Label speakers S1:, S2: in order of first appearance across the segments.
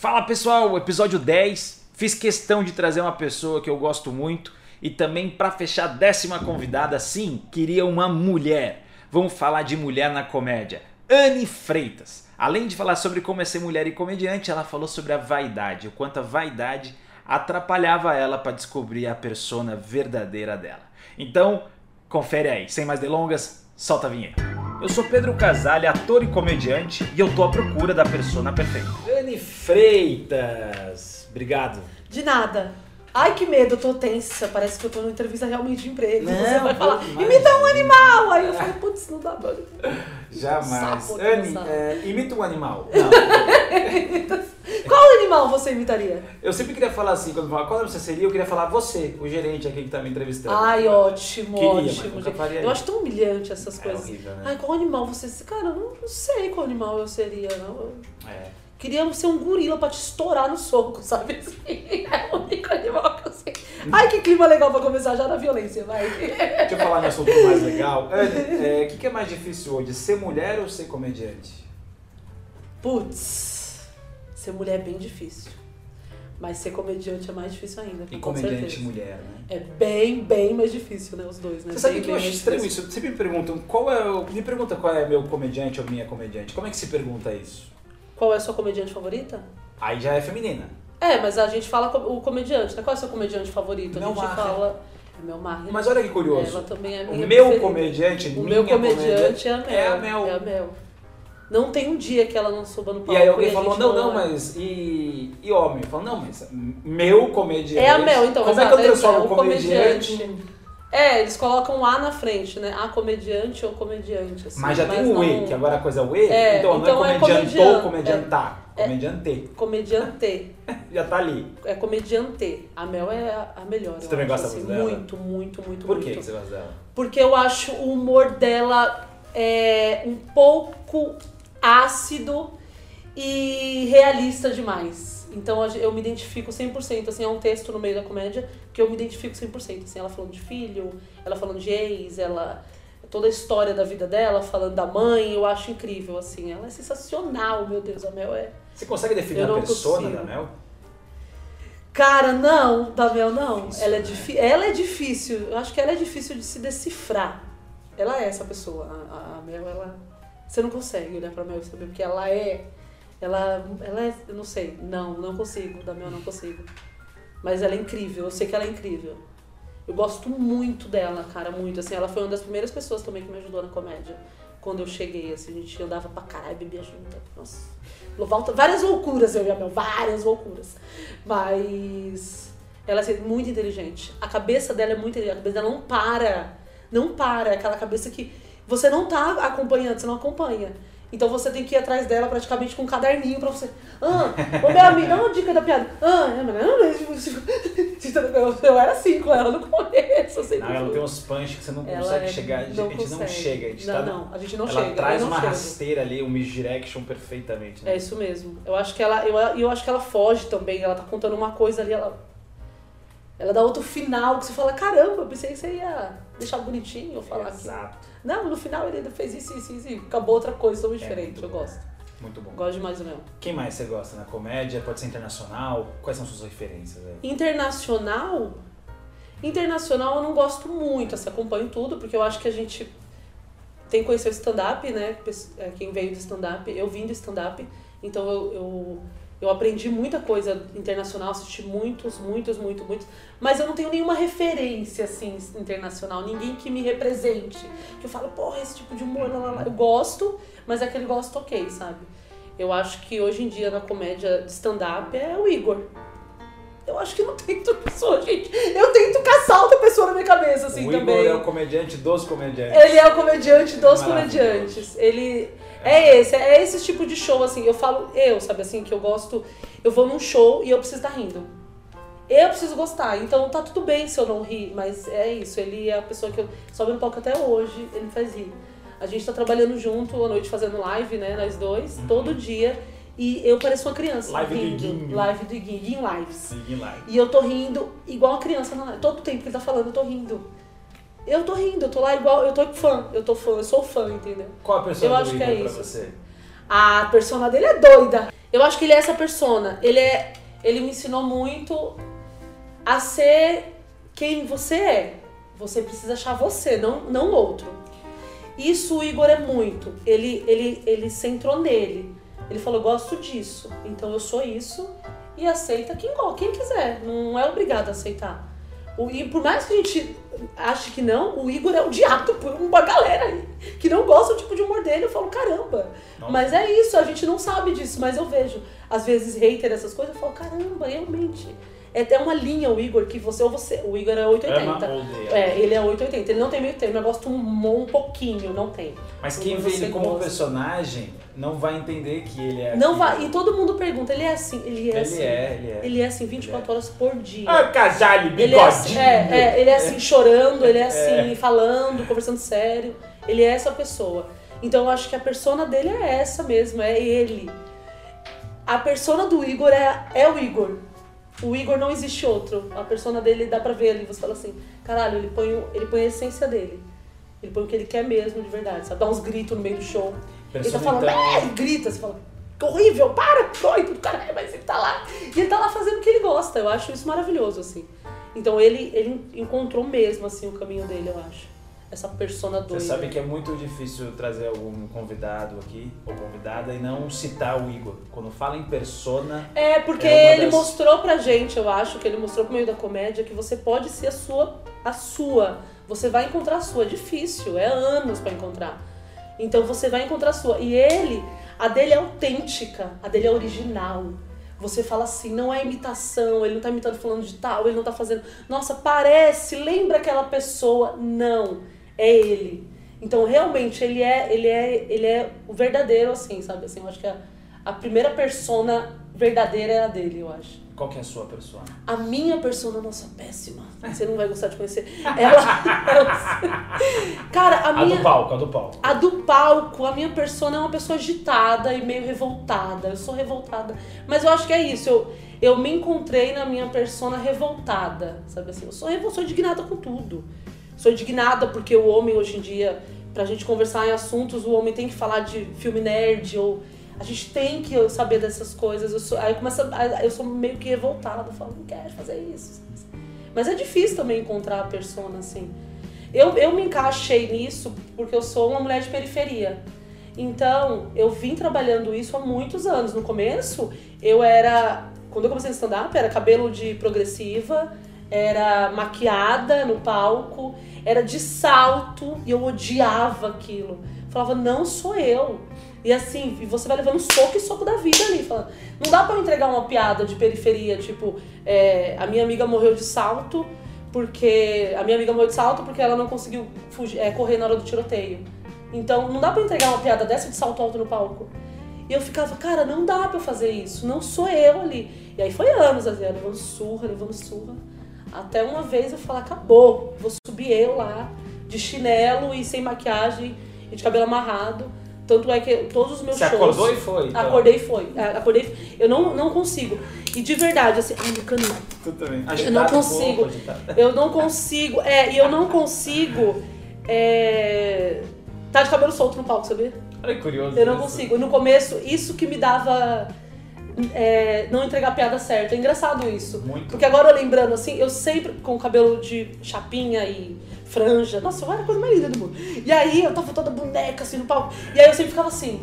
S1: Fala pessoal, episódio 10. Fiz questão de trazer uma pessoa que eu gosto muito e também para fechar a décima convidada, sim, queria uma mulher. Vamos falar de mulher na comédia. Anne Freitas. Além de falar sobre como é ser mulher e comediante, ela falou sobre a vaidade, o quanto a vaidade atrapalhava ela para descobrir a persona verdadeira dela. Então, confere aí. Sem mais delongas, solta a vinheta. Eu sou Pedro Casale, ator e comediante, e eu tô à procura da persona perfeita. Freitas. Obrigado.
S2: De nada. Ai, que medo, eu tô tensa. Parece que eu tô numa entrevista realmente de emprego.
S1: Não,
S2: Você vai falar,
S1: imagina.
S2: imita um animal. Aí eu falei, putz, não dá pra.
S1: Jamais.
S2: Sapo,
S1: Anne, é, imita um animal.
S2: Qual animal você imitaria?
S1: Eu sempre queria falar assim, quando falava, qual você seria, eu queria falar você, o gerente aqui que tá me entrevistando.
S2: Ai, ótimo,
S1: Queria,
S2: ótimo. Eu acho tão humilhante essas
S1: É
S2: coisas.
S1: horrível, né?
S2: Ai, qual animal você Cara, eu não, sei qual animal eu seria, não.
S1: É.
S2: queria ser um gorila pra te estourar no soco, sabe? Assim, é o único animal que eu sei. Ai, que clima legal pra começar já na violência, vai.
S1: Deixa eu falar no assunto mais legal. É, o que, que é mais difícil hoje, ser mulher ou ser comediante?
S2: Putz, ser mulher é bem difícil. Mas ser comediante é mais difícil ainda.
S1: E
S2: com
S1: comediante
S2: certeza.
S1: mulher, né?
S2: É bem, bem mais difícil, né? Os dois, né?
S1: Você sabe
S2: Bem,
S1: que eu acho estranho
S2: difícil.
S1: isso? Sempre me perguntam qual é o. Me pergunta qual é meu comediante ou minha comediante. Como é que se pergunta isso?
S2: Qual é a sua comediante favorita?
S1: Aí já é feminina.
S2: É, mas a gente fala o comediante, né? Qual é o seu comediante favorito? A
S1: Mel
S2: gente
S1: Maher.
S2: fala. É Mel Maher.
S1: Mas olha que curioso.
S2: Ela também é
S1: O
S2: minha
S1: meu
S2: preferida.
S1: comediante,
S2: O meu comediante é a Mel.
S1: é a Mel.
S2: É a Mel. Não tem um dia que ela não suba no palco.
S1: E aí alguém
S2: a
S1: falou, não, não, mas e, e homem? Falou, não, mas meu comediante.
S2: É a Mel, então.
S1: Como é que eu transformo
S2: é
S1: o
S2: o
S1: comediante?
S2: É, eles colocam A na frente, né? A comediante ou comediante. Assim,
S1: Mas já tem o
S2: não-
S1: E, que agora a coisa é o E,
S2: É,
S1: então,
S2: então
S1: não
S2: é
S1: é comediante ou
S2: comedian-
S1: comediantar.
S2: é.
S1: Comediante.
S2: Comediante.
S1: Já tá ali.
S2: É comediante. A Mel é a melhor.
S1: Você também
S2: acho,
S1: gosta
S2: assim,
S1: muito dela?
S2: Muito, muito, muito,
S1: Por
S2: muito.
S1: que você gosta dela?
S2: Porque eu acho o humor dela é um pouco ácido e realista demais. Então eu me identifico 100%, assim, é um texto no meio da comédia que eu me identifico 100%, assim, ela falando de filho, ela falando de ex, ela toda a história da vida dela, falando da mãe, eu acho incrível, assim, ela é sensacional, meu Deus, a Mel é...
S1: Você consegue definir a persona
S2: consigo.
S1: da Mel?
S2: Cara, não, da Mel não.
S1: Difícil,
S2: ela, é
S1: né?
S2: ela é difícil. Eu acho que ela é difícil de se decifrar. Ela é essa pessoa. A- a Mel, ela. Você não consegue olhar pra Mel e saber porque ela é. Ela, ela é. Eu não sei. Não, não consigo. Da eu não consigo. Mas ela é incrível. Eu sei que ela é incrível. Eu gosto muito dela, cara, muito. Assim, ela foi uma das primeiras pessoas também que me ajudou na comédia. Quando eu cheguei, assim, a gente andava pra caralho, bebia junto. Nossa. Volta, várias loucuras eu e a Mel, várias loucuras. Mas ela é muito inteligente. A cabeça dela é muito inteligente. A cabeça dela não para. Não para. É Aquela cabeça que você não tá acompanhando, você não acompanha. Então você tem que ir atrás dela praticamente com um caderninho pra você. Ah, ô meu amigo, dá uma dica da piada. Ah, é, mas não, eu, eu era assim com ela no começo. sempre
S1: Não, ela tem uns punch que você não
S2: Ela
S1: consegue
S2: é-
S1: chegar. A gente
S2: não
S1: não
S2: consegue.
S1: chega. A gente
S2: não,
S1: tá,
S2: não, a gente não
S1: ela
S2: chega.
S1: traz
S2: eu não
S1: uma
S2: chego.
S1: rasteira ali, um misdirection perfeitamente. Né?
S2: É isso mesmo. Eu acho que ela, eu, eu acho que ela foge também. Ela tá contando uma coisa ali, ela. Ela dá outro final que você fala, caramba, eu pensei que você ia deixar bonitinho falar aqui.
S1: Exato.
S2: Não, no final ele ainda fez isso, isso, isso, e acabou outra coisa tão diferente.
S1: muito
S2: eu gosto.
S1: Muito bom.
S2: Gosto demais do meu.
S1: Quem mais você gosta na comédia? Pode ser internacional? Quais são suas referências? aí?
S2: Internacional. Internacional eu não gosto muito, assim, acompanho tudo, porque eu acho que a gente tem que conhecer o stand-up, né? É, Quem veio do stand-up, eu vim do stand-up, então eu, eu, eu aprendi muita coisa internacional, assisti muitos, muitos, muito, muitos, mas eu não tenho nenhuma referência, assim, internacional, ninguém que me represente, que eu falo, porra, esse tipo de humor, lá, lá, lá. eu gosto, mas é aquele gosto ok, sabe? Eu acho que hoje em dia na comédia de stand-up é o Igor. Eu acho que não tem outra pessoa, gente. Eu tento caçar outra pessoa na minha cabeça, assim,
S1: o Igor
S2: também.
S1: é o comediante dos comediantes.
S2: Ele é o comediante dos
S1: Maravilhoso.
S2: comediantes. Ele é esse, é esse tipo de show, assim. Eu falo, eu, sabe assim, que eu gosto. Eu vou num show e eu preciso estar rindo. Eu preciso gostar. Então tá tudo bem se eu não rir, mas é isso. Ele é a pessoa que eu sobe no palco até hoje, ele me faz rir. A gente tá trabalhando junto à noite fazendo live, né? Nós dois, todo dia. E eu pareço uma criança.
S1: Uhum. Live do
S2: rindo.
S1: Iguinho.
S2: Live do Iguinho, Iguinho Lives.
S1: Seguem lá.
S2: E eu tô rindo igual uma criança na live. Todo tempo que ele tá falando, eu tô rindo. Eu tô rindo, eu tô lá igual, eu tô fã, eu tô fã, eu sou fã, entendeu?
S1: Qual a
S2: Eu
S1: persona
S2: acho
S1: do
S2: que é
S1: pra
S2: isso.
S1: você?
S2: A persona dele é doida. Eu acho que ele é essa persona. Ele é. Ele me ensinou muito a ser quem você é. Você precisa achar você, não, não outro. Isso o Igor é muito. Ele, ele, ele centrou nele. Ele falou, gosto disso. Então eu sou isso e aceita quem, quem quiser. Não é obrigado a aceitar. E por mais que a gente ache que não, o Igor é odiado por uma galera aí que não gosta do tipo de humor dele. Eu falo, caramba. Nossa. Mas é isso, a gente não sabe disso, mas eu vejo. Às vezes, hater essas coisas, eu falo, caramba, realmente. É até uma linha o Igor que você ou você. O Igor é 880. É, ele é 880. Ele não tem meio termo. Eu gosto um, um pouquinho, não tem.
S3: Mas quem vê ele como gosta. personagem não vai entender que ele é.
S2: Não vai. E todo mundo pergunta, ele é assim. Ele é
S3: ele
S2: assim.
S3: É, ele é.
S2: Ele é assim 24 é. horas por dia.
S3: Ah, casalho, bigodinho.
S2: Ele é, assim, é, é, ele é assim chorando, ele é, é assim falando, conversando sério. Ele é essa pessoa. Então eu acho que a persona dele é essa mesmo, é ele. A persona do Igor é, é o Igor o Igor não existe outro. A persona dele dá pra ver ali. Você fala assim, caralho, ele põe, ele põe a essência dele. Ele põe o que ele quer mesmo, de verdade. Sabe? Dá uns gritos no meio do show. Ele tá falando, então... é, grita, você fala, que horrível, para, doido do caralho, mas ele tá lá. E ele tá lá fazendo o que ele gosta. Eu acho isso maravilhoso, assim. Então ele, ele encontrou mesmo, assim, o caminho dele, eu acho essa persona doida.
S3: Você sabe que é muito difícil trazer algum convidado aqui, ou convidada, e não citar o Igor. Quando fala em persona.
S2: É, porque é ele das... mostrou pra gente, eu acho, que ele mostrou pro meio da comédia, que você pode ser a sua. A sua. Você vai encontrar a sua. É difícil, é anos para encontrar. Então você vai encontrar a sua. E ele, a dele é autêntica, a dele é original. Você fala assim, não é imitação, ele não tá imitando falando de tal, ele não tá fazendo. Nossa, parece, lembra aquela pessoa. Não é ele. Então, realmente, ele é, ele é, ele é o verdadeiro, assim, sabe? Assim, eu acho que a, a primeira persona verdadeira é a dele, eu acho.
S3: Qual que é a sua persona?
S2: A minha persona, nossa, péssima. Você não vai gostar de conhecer. Ela. cara, a, a minha.
S3: A do palco, a do palco.
S2: A do palco, a minha persona é uma pessoa agitada e meio revoltada. Eu sou revoltada. Mas eu acho que é isso. Eu, eu me encontrei na minha persona revoltada. Sabe assim? Eu sou, eu sou indignada com tudo. Sou indignada porque o homem hoje em dia, pra gente conversar em assuntos, o homem tem que falar de filme nerd ou a gente tem que saber dessas coisas. Eu sou, aí começa, eu sou meio que revoltada, eu falo, não quero fazer isso. Mas é difícil também encontrar a persona assim. Eu, eu me encaixei nisso porque eu sou uma mulher de periferia. Então, eu vim trabalhando isso há muitos anos. No começo, eu era. Quando eu comecei a stand-up, era cabelo de progressiva, era maquiada no palco, era de salto e eu odiava aquilo. Falava, não sou eu. E assim, você vai levando soco e soco da vida ali. Falando, não dá para entregar uma piada de periferia, tipo, é, a minha amiga morreu de salto porque. A minha amiga morreu de salto porque ela não conseguiu fugir, é, correr na hora do tiroteio. Então não dá para entregar uma piada dessa de salto alto no palco. E eu ficava, cara, não dá para fazer isso, não sou eu ali. E aí foi anos, assim, levando surra, levando surra. Até uma vez eu falar, acabou, vou subir eu lá, de chinelo e sem maquiagem e de cabelo amarrado. Tanto é que todos os meus
S3: Você
S2: shows.
S3: acordou e foi?
S2: Então. Acordei e foi. É, acordei. Eu não, não consigo. E de verdade, assim. Ai, meu canal.
S3: Tu também.
S2: Agitado, eu não consigo. eu não consigo. É, e eu não consigo. É, tá de cabelo solto no palco, sabia?
S3: Olha que curioso.
S2: Eu não isso. consigo. No começo, isso que me dava é, não entregar a piada certa. É engraçado isso.
S3: Muito.
S2: Porque agora lembrando, assim, eu sempre com cabelo de chapinha e franja. Nossa, eu era a coisa mais linda do mundo. E aí eu tava toda boneca assim no palco. E aí eu sempre ficava assim.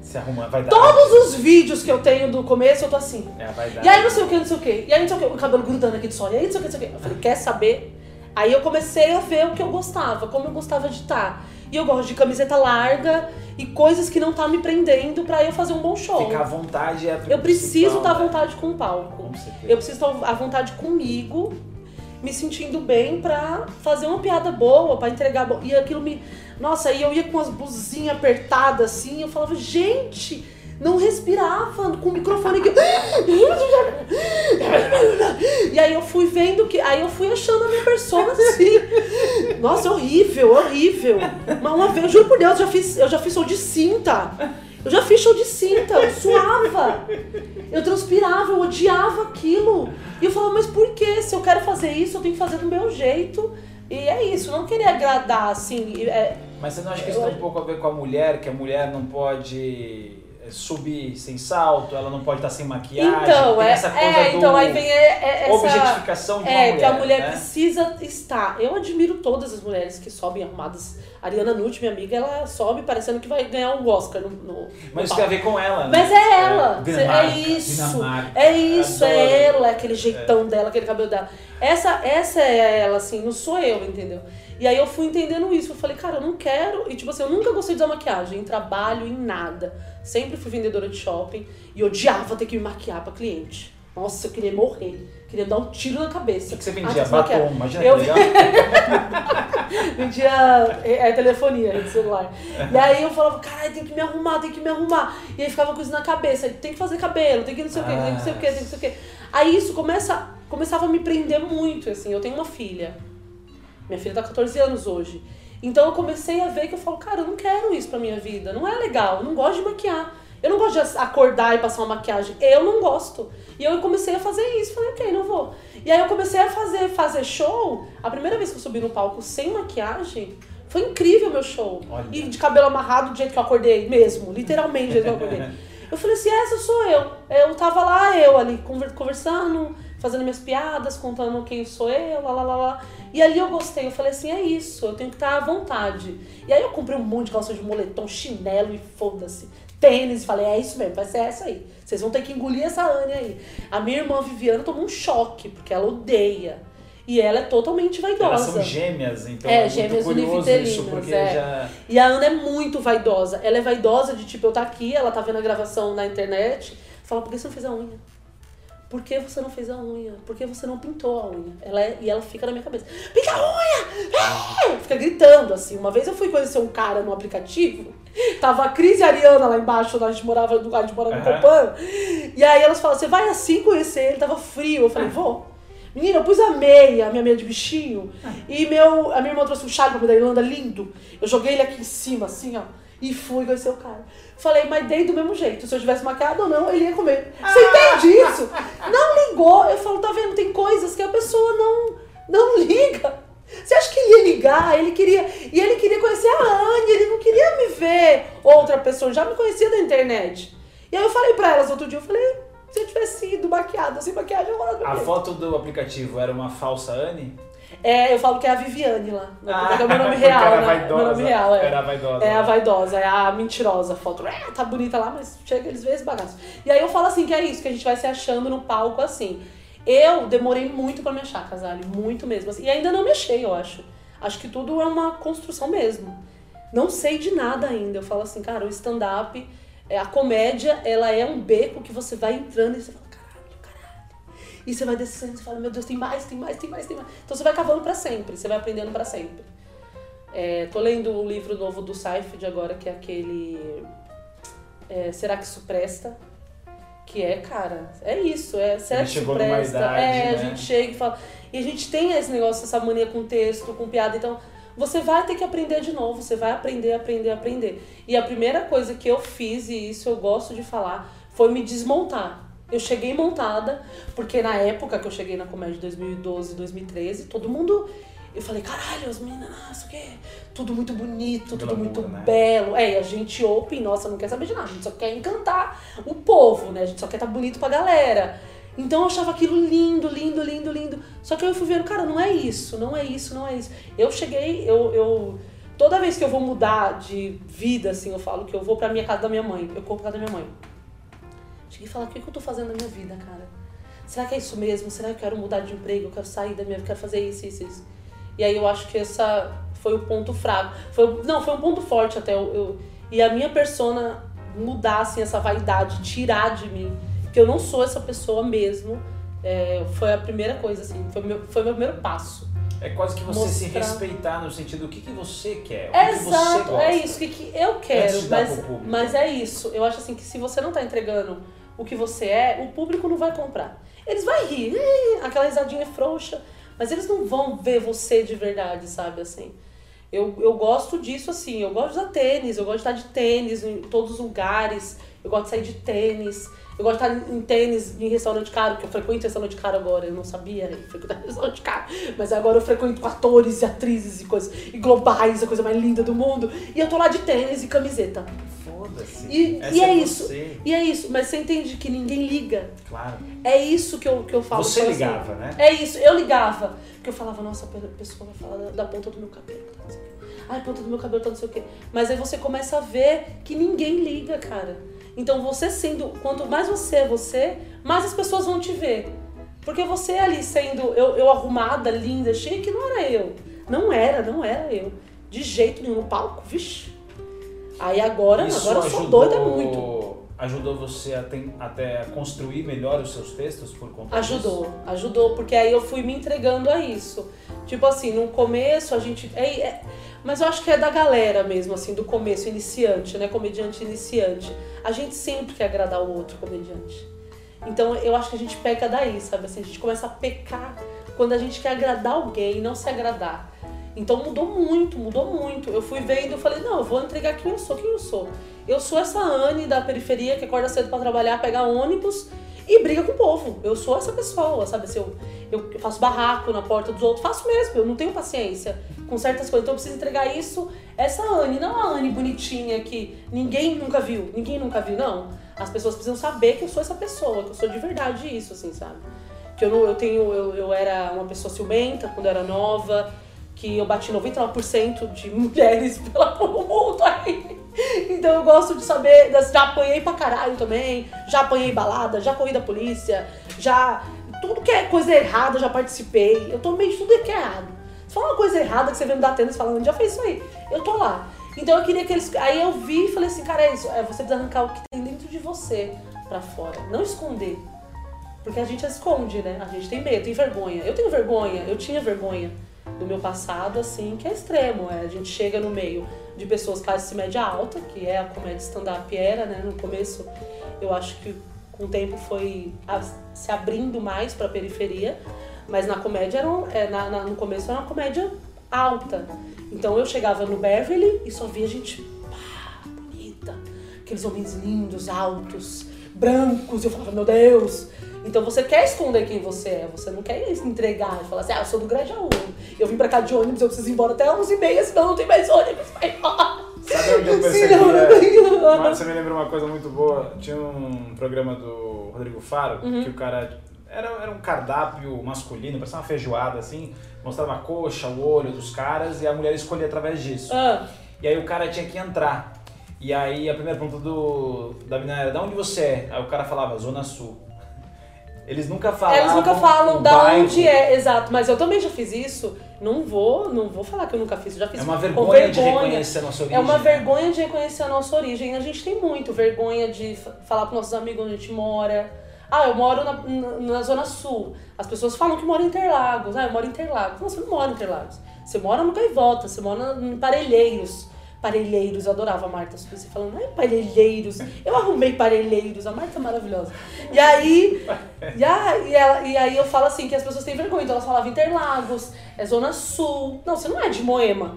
S3: Se arruma, vai dar.
S2: Todos os vídeos que eu tenho do começo, eu tô assim.
S3: É, vai dar.
S2: E aí não sei o que, não sei o que. E aí não sei o que, o cabelo grudando aqui de sol. E aí não sei o que, não sei o que. Eu falei, quer saber? Aí eu comecei a ver o que eu gostava, como eu gostava de estar. E eu gosto de camiseta larga e coisas que não tá me prendendo para eu fazer um bom show.
S3: Ficar à vontade é a
S2: Eu preciso estar à né? vontade com o palco. Com eu preciso estar à vontade comigo, me sentindo bem pra fazer uma piada boa, para entregar. E aquilo me. Nossa, aí eu ia com as blusinhas apertadas assim, eu falava, gente não respirava com o microfone. E aí eu fui vendo que. Aí eu fui achando a minha persona assim. Nossa, horrível, horrível. Mas uma vez, eu juro por Deus, eu já fiz, eu já fiz show de cinta. Eu já fiz show de cinta, eu suava. Eu transpirava, eu odiava aquilo. E eu falava, mas por que? Se eu quero fazer isso, eu tenho que fazer do meu jeito. E é isso, não querer agradar, assim. É...
S3: Mas você não acha que isso tem um pouco a ver com a mulher, que a mulher não pode subir sem salto, ela não pode estar sem maquiagem.
S2: Então, é,
S3: essa coisa
S2: é
S3: do
S2: então aí vem é, é, essa
S3: objetificação de uma
S2: é
S3: mulher.
S2: que a mulher
S3: né?
S2: precisa estar. Eu admiro todas as mulheres que sobem arrumadas. A Ariana Nutt, minha amiga, ela sobe parecendo que vai ganhar um Oscar no, no
S3: Mas isso tem a ver com ela, né?
S2: Mas é ela,
S3: É,
S2: Cê-
S3: Dinamarca,
S2: é isso,
S3: Dinamarca.
S2: é isso,
S3: Adoro.
S2: é ela, é aquele jeitão dela, aquele cabelo dela. Essa, essa é ela, assim, não sou eu, entendeu? E aí eu fui entendendo isso, eu falei, cara, eu não quero, e tipo assim, eu nunca gostei de usar maquiagem, em trabalho, em nada. Sempre fui vendedora de shopping e odiava ter que me maquiar pra cliente. Nossa, eu queria morrer, queria dar um tiro na
S3: O
S2: cabeça.
S3: que, que você
S2: Ah,
S3: vendia?
S2: tá se maquiando.
S3: Batom, imagina
S2: Eu-
S3: que legal.
S2: Vendia é, é, telefonia, celular. E aí eu falava, caralho, tem que me arrumar, tem que me arrumar. E aí ficava com isso na cabeça, tem que fazer cabelo, tem que não sei o quê, tem que não sei o quê, tem que não sei o quê. Aí isso começa, começava a me prender muito, assim. Eu tenho uma filha. Minha filha tá com 14 anos hoje. Então eu comecei a ver que eu falo, cara, eu não quero isso pra minha vida. Não é legal, eu não gosto de maquiar. Eu não gosto de acordar e passar uma maquiagem. Eu não gosto. E eu comecei a fazer isso. Falei, ok, não vou. E aí eu comecei a fazer, fazer show. A primeira vez que eu subi no palco sem maquiagem, foi incrível o meu show.
S3: Olha.
S2: E de cabelo amarrado do jeito que eu acordei mesmo. Literalmente do jeito que eu acordei. Eu falei assim, essa sou eu. Eu tava lá, eu ali, conver- conversando, fazendo minhas piadas, contando quem sou eu, lá, lá, lá, lá. E ali eu gostei, eu falei assim, é isso, eu tenho que estar à vontade. E aí eu comprei um monte de calça de moletom, chinelo e foda-se. Tênis, falei, é isso mesmo, vai ser essa aí. Vocês vão ter que engolir essa Anne aí. A minha irmã Viviana tomou um choque, porque ela odeia. E ela é totalmente vaidosa.
S3: Elas são gêmeas, então
S2: É,
S3: é, muito
S2: gêmeas
S3: curioso
S2: univitelinas,
S3: isso, porque
S2: é.
S3: já...
S2: E a Ana é muito vaidosa. Ela é vaidosa de tipo, eu tá aqui, ela tá vendo a gravação na internet. Fala, por que você não fez a unha? Por que você não fez a unha? Por que você não pintou a unha? Ela é- e ela fica na minha cabeça. Pinta a unha! É! Fica gritando assim. Uma vez eu fui conhecer um cara no aplicativo. Tava a Cris e a Ariana lá embaixo, onde a gente morava, a gente morava no. Copan. E aí elas falam, você vai assim conhecer ele? Tava frio. Eu falei, vou. Menina, eu pus a meia, a minha meia de bichinho, e meu, a minha irmã trouxe um chale pra mim da Irlanda lindo. Eu joguei ele aqui em cima, assim, ó, e fui conhecer o cara. Falei, mas dei do mesmo jeito. Se eu tivesse maquiado ou não, ele ia comer. Você entende isso? Não ligou. Eu falo, tá vendo? Tem coisas que a pessoa não, não liga. Você acha que ele ia ligar? Ele queria. E ele queria conhecer a Anne, ele não queria me ver outra pessoa, já me conhecia da internet. E aí eu falei pra elas outro dia, eu falei, se eu tivesse ido maquiada, sem maquiagem, eu vou
S3: A foto do aplicativo era uma falsa Anne?
S2: É, eu falo que é a Viviane lá.
S3: Ah,
S2: porque é o meu nome real, né?
S3: vaidosa.
S2: Meu nome real, é.
S3: Era vaidosa.
S2: É a vaidosa, é a mentirosa a foto. É, tá bonita lá, mas chega, eles veem esse bagaço. E aí eu falo assim, que é isso, que a gente vai se achando no palco assim. Eu demorei muito pra me achar, Casale, muito mesmo. assim. E ainda não me achei, eu acho. Acho que tudo é uma construção mesmo. Não sei de nada ainda. Eu falo assim, cara, o stand-up, é, a comédia, ela é um beco que você vai entrando e você fala. E você vai descendo, você fala, meu Deus, tem mais, tem mais, tem mais, tem mais. Então você vai cavando pra sempre, você vai aprendendo pra sempre. É, tô lendo o livro novo do Seifert agora, que é aquele. é, Será que isso presta? Que é, cara, é isso. É, será que isso presta?
S3: idade,
S2: é, a
S3: né?
S2: gente chega e fala. E a gente tem esse negócio, essa mania com texto, com piada. Então, você vai ter que aprender de novo. Você vai aprender, aprender, aprender. E a primeira coisa que eu fiz, e isso eu gosto de falar, foi me desmontar. Eu cheguei montada, porque na época que eu cheguei na comédia de 2012, 2013, todo mundo. Eu falei, caralho, as meninas, nossa, o quê? Tudo muito bonito, tudo
S3: Glamour,
S2: muito
S3: né?
S2: belo. É, e a gente open, nossa, não quer saber de nada, a gente só quer encantar o povo, né? A gente só quer estar bonito pra galera. Então eu achava aquilo lindo, lindo, lindo, lindo. Só que eu fui vendo, cara, não é isso, não é isso, não é isso. Eu cheguei, eu, eu toda vez que eu vou mudar de vida, assim, eu falo que eu vou pra minha casa da minha mãe, eu corro pra casa da minha mãe. Cheguei e falo, o que, que eu tô fazendo na minha vida, cara? Será que é isso mesmo? Será que eu quero mudar de emprego? Eu quero sair da minha vida, quero fazer isso, isso, isso. E aí eu acho que essa foi o ponto fraco. Foi, não, foi um ponto forte até. Eu, eu- e a minha persona mudar, assim, essa vaidade, tirar de mim. Que eu não sou essa pessoa mesmo. é, foi a primeira coisa, assim. Foi o meu, foi o meu primeiro passo.
S3: É quase que você se
S2: Mostrar.
S3: respeitar no sentido do que, que você quer, o
S2: É
S3: que, que você
S2: exato,
S3: gosta.
S2: é isso que, que eu quero, mas, mas é isso. Eu acho assim que se você não tá entregando o que você é, o público não vai comprar. Eles vão rir, aquela risadinha frouxa, mas eles não vão ver você de verdade, sabe, assim. Eu, eu gosto disso, assim, eu gosto de usar tênis, eu gosto de estar de tênis em todos os lugares, eu gosto de sair de tênis. Eu gosto de estar em tênis, em restaurante caro, que eu frequento restaurante caro agora. Eu não sabia frequentar restaurante caro. Mas agora eu frequento atores e atrizes e coisas. E globais, a coisa mais linda do mundo. E eu tô lá de tênis e camiseta.
S3: Foda-se.
S2: E, e é,
S3: é
S2: isso.
S3: você.
S2: E é isso. Mas você entende que ninguém liga.
S3: Claro.
S2: É isso que eu, que eu falo.
S3: Você
S2: Eu assim,
S3: ligava, né?
S2: É isso, eu ligava. Porque eu falava, nossa, a pessoa vai falar da, da ponta do meu cabelo. Tá. Ai, a ponta do meu cabelo tá não sei o quê. Mas aí você começa a ver que ninguém liga, cara. Então você sendo, quanto mais você é você, mais as pessoas vão te ver. Porque você ali sendo eu, eu arrumada, linda, chique, não era eu. Não era, não era eu. De jeito nenhum no palco, vixe. Aí agora,
S3: Isso
S2: agora eu sou doida muito.
S3: Ajudou você a ten- até a construir melhor os seus textos por conta
S2: Ajudou,
S3: disso?
S2: ajudou, porque aí eu fui me entregando a isso. Tipo assim, no começo a gente. É, é- mas eu acho que é da galera mesmo, assim, do começo, iniciante, né? Comediante iniciante. A gente sempre quer agradar o outro comediante. Então eu acho que a gente peca daí, sabe? Assim, a gente começa a pecar quando a gente quer agradar alguém, não se agradar. Então mudou muito, mudou muito. Eu fui vendo, eu falei, não, eu vou entregar quem eu sou, quem eu sou. Eu sou essa Anne da periferia que acorda cedo pra trabalhar, pega ônibus e briga com o povo. Eu sou essa pessoa, sabe? Assim, eu, eu faço barraco na porta dos outros, faço mesmo, eu não tenho paciência com certas coisas. Então eu preciso entregar isso, essa Anne, não a Anne bonitinha que ninguém nunca viu, ninguém nunca viu, não. As pessoas precisam saber que eu sou essa pessoa, que eu sou de verdade isso, assim, sabe? Que eu, não, eu tenho, eu, eu era uma pessoa ciumenta quando eu era nova, que eu bati 99% de mulheres pelo mundo aí. Então eu gosto de saber, já apanhei pra caralho também, já apanhei balada, já corri da polícia, já. Tudo que é coisa errada já participei. Eu de tudo que é errado. Se for uma coisa errada que você vê no Datena falando, já fez isso aí. Eu tô lá. Então eu queria que eles. Aí eu vi e falei assim, cara, é isso. É, você precisa arrancar o que tem dentro de você pra fora. Não esconder. Porque a gente esconde, né? A gente tem medo, tem vergonha. Eu tenho vergonha, eu tinha vergonha do meu passado, assim, que é extremo. É, a gente chega no meio de pessoas classe média alta, que é a comédia stand-up era, né? No começo, eu acho que com o tempo foi se abrindo mais pra periferia, mas na comédia era um- é, na- na- no começo era uma comédia alta. Então eu chegava no Beverly e só via gente pá, bonita, aqueles homens lindos, altos, brancos, e eu falava, meu Deus. Então você quer esconder quem você é, você não quer entregar e falar assim, ah, eu sou do Grajaú, eu vim pra cá de ônibus, eu preciso ir embora até 11h30, senão não tem mais ônibus pra ir embora.
S1: Sabe onde eu
S2: Senão
S1: percebi?
S2: não
S1: é, você me lembra uma coisa muito boa. Tinha um programa do Rodrigo Faro
S2: Uhum.
S1: que o cara. Era, era um cardápio masculino, parecia uma feijoada assim. Mostrava a coxa, o olho dos caras e a mulher escolhia através disso.
S2: Ah,
S3: E aí o cara tinha que entrar. E aí a primeira pergunta do, da menina era, de onde você é? Aí o cara falava, Zona Sul. Eles nunca falavam
S2: eles nunca falam da
S3: bairro.
S2: onde é, exato, mas eu também já fiz isso. Não vou, não vou falar que eu nunca fiz, eu já fiz
S3: É uma
S2: com
S3: vergonha, de reconhecer a nossa origem.
S2: É uma
S3: né?
S2: vergonha de reconhecer a nossa origem. A gente tem muito vergonha de fa- falar pros nossos amigos onde a gente mora. Ah, eu moro na, na, na Zona Sul. As pessoas falam que moram em Interlagos. Ah, eu moro em Interlagos. Não, você não mora em Interlagos. Você mora no Gaivota, você mora em Parelheiros. Parelheiros, eu adorava a Marta Suíça falando, ai, Parelheiros. Eu arrumei Parelheiros, a Marta é maravilhosa. E aí, e, a- e ela- e aí eu falo assim, que as pessoas têm vergonha. Então elas falavam Interlagos, é Zona Sul. Não, você não é de Moema.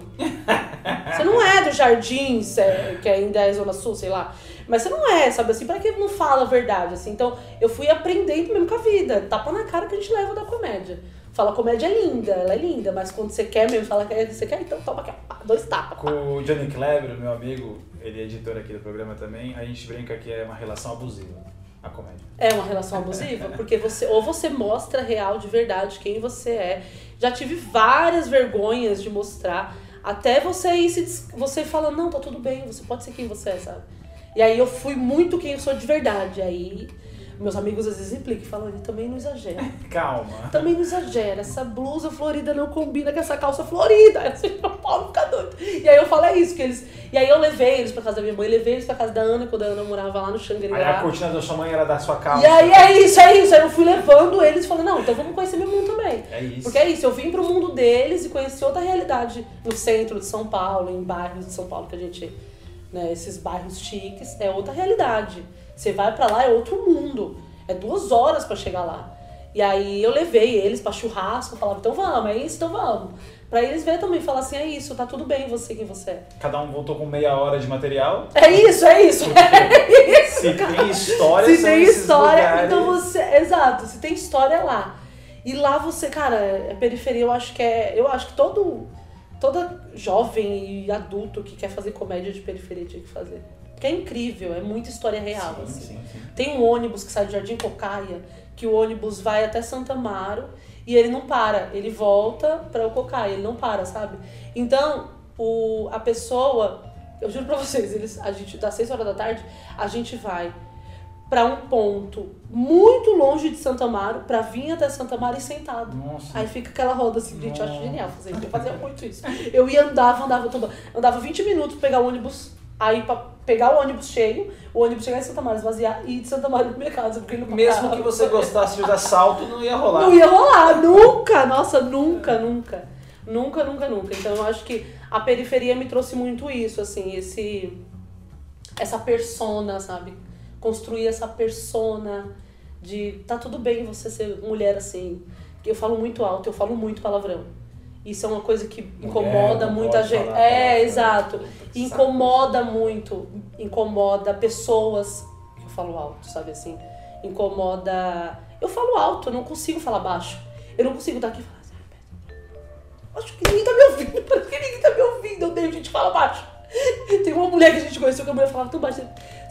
S2: Você não é do Jardim, cê- que ainda é Zona Sul, sei lá. Mas você não é, sabe assim? Pra que não fala a verdade, assim? Então, eu fui aprendendo mesmo com a vida. Tapa na cara que a gente leva da comédia. Fala, a comédia é linda, ela é linda, mas quando você quer mesmo, fala que você quer, então toma aqui, dois tapas.
S1: Com o Johnny Kleber, meu amigo, ele é editor aqui do programa também, a gente brinca que é uma relação abusiva, a comédia.
S2: É uma relação abusiva, porque você ou você mostra real de verdade quem você é. Já tive várias vergonhas de mostrar, até você ir se você fala, não, tá tudo bem, você pode ser quem você é, sabe? E aí eu fui muito quem eu sou de verdade. Aí meus amigos às vezes implicam e falam, ele também não exagera.
S1: Calma.
S2: Também não exagera, essa blusa florida não combina com essa calça florida. Aí assim, o Paulo fica doido. E aí eu falo, é isso, que eles. E aí eu levei eles pra casa da minha mãe, levei eles pra casa da Ana, quando a Ana morava lá no
S1: Aí a cortina da sua mãe era da sua calça.
S2: E aí é isso, é isso. Aí eu fui levando eles e falei, não, então vamos conhecer meu mundo também.
S1: É isso.
S2: Porque é isso, eu vim pro mundo deles e conheci outra realidade no centro de São Paulo, em bairros de São Paulo que a gente, né, esses bairros chiques, é outra realidade. Você vai pra lá, é outro mundo. É duas horas pra chegar lá. E aí eu levei eles pra churrasco, falava, então vamos, é isso, então vamos. Pra eles verem também, falar assim, é isso, tá tudo bem você quem você é.
S1: Cada um voltou com meia hora de material.
S2: É isso, é isso, é isso.
S1: Se tem história,
S2: Se tem história,
S1: lugares.
S2: então você. Exato, se tem história lá. E lá você, cara, é periferia, eu acho que é. Eu acho que todo. Toda jovem e adulto que quer fazer comédia de periferia tinha que fazer. Porque é incrível, é muita história real.
S1: Sim,
S2: assim.
S1: sim, sim.
S2: Tem um ônibus que sai do Jardim Cocaia, que o ônibus vai até Santa Amaro e ele não para, ele volta para o Cocaia, ele não para, sabe? Então, o, a pessoa, eu juro pra vocês, eles, a gente, das 6 horas da tarde, a gente vai para um ponto muito longe de Santa Amaro, pra vir até Santa Amaro e sentado.
S1: Nossa.
S2: Aí fica aquela roda assim, gente, eu acho genial fazer isso. Eu fazia muito isso. Eu ia andava, andava, andava, andava 20 minutos pra pegar o ônibus, aí pra pegar o ônibus cheio, o ônibus chegar em Santa Maria, esvaziar e ir de Santa Maria pra minha casa, porque não
S1: Mesmo que você gostasse de usar salto, não ia rolar.
S2: Não ia rolar, nunca! Nossa, nunca, nunca. Nunca, nunca, nunca. Então eu acho que a periferia me trouxe muito isso, assim, esse. Essa persona, sabe? Construir essa persona de tá tudo bem você ser mulher assim. Eu falo muito alto, eu falo muito palavrão. Isso é uma coisa que incomoda muita gente.
S1: falar
S2: É, exato.
S1: Que
S2: Incomoda muito. Incomoda pessoas. Eu falo alto, sabe assim? Incomoda. Eu falo alto, eu não consigo falar baixo. Eu não consigo estar aqui e falar assim. "Ah, Acho que ninguém tá me ouvindo. Parece que ninguém tá me ouvindo. Eu odeio gente fala baixo. Tem uma mulher que a gente conheceu que a mulher falava tão baixo.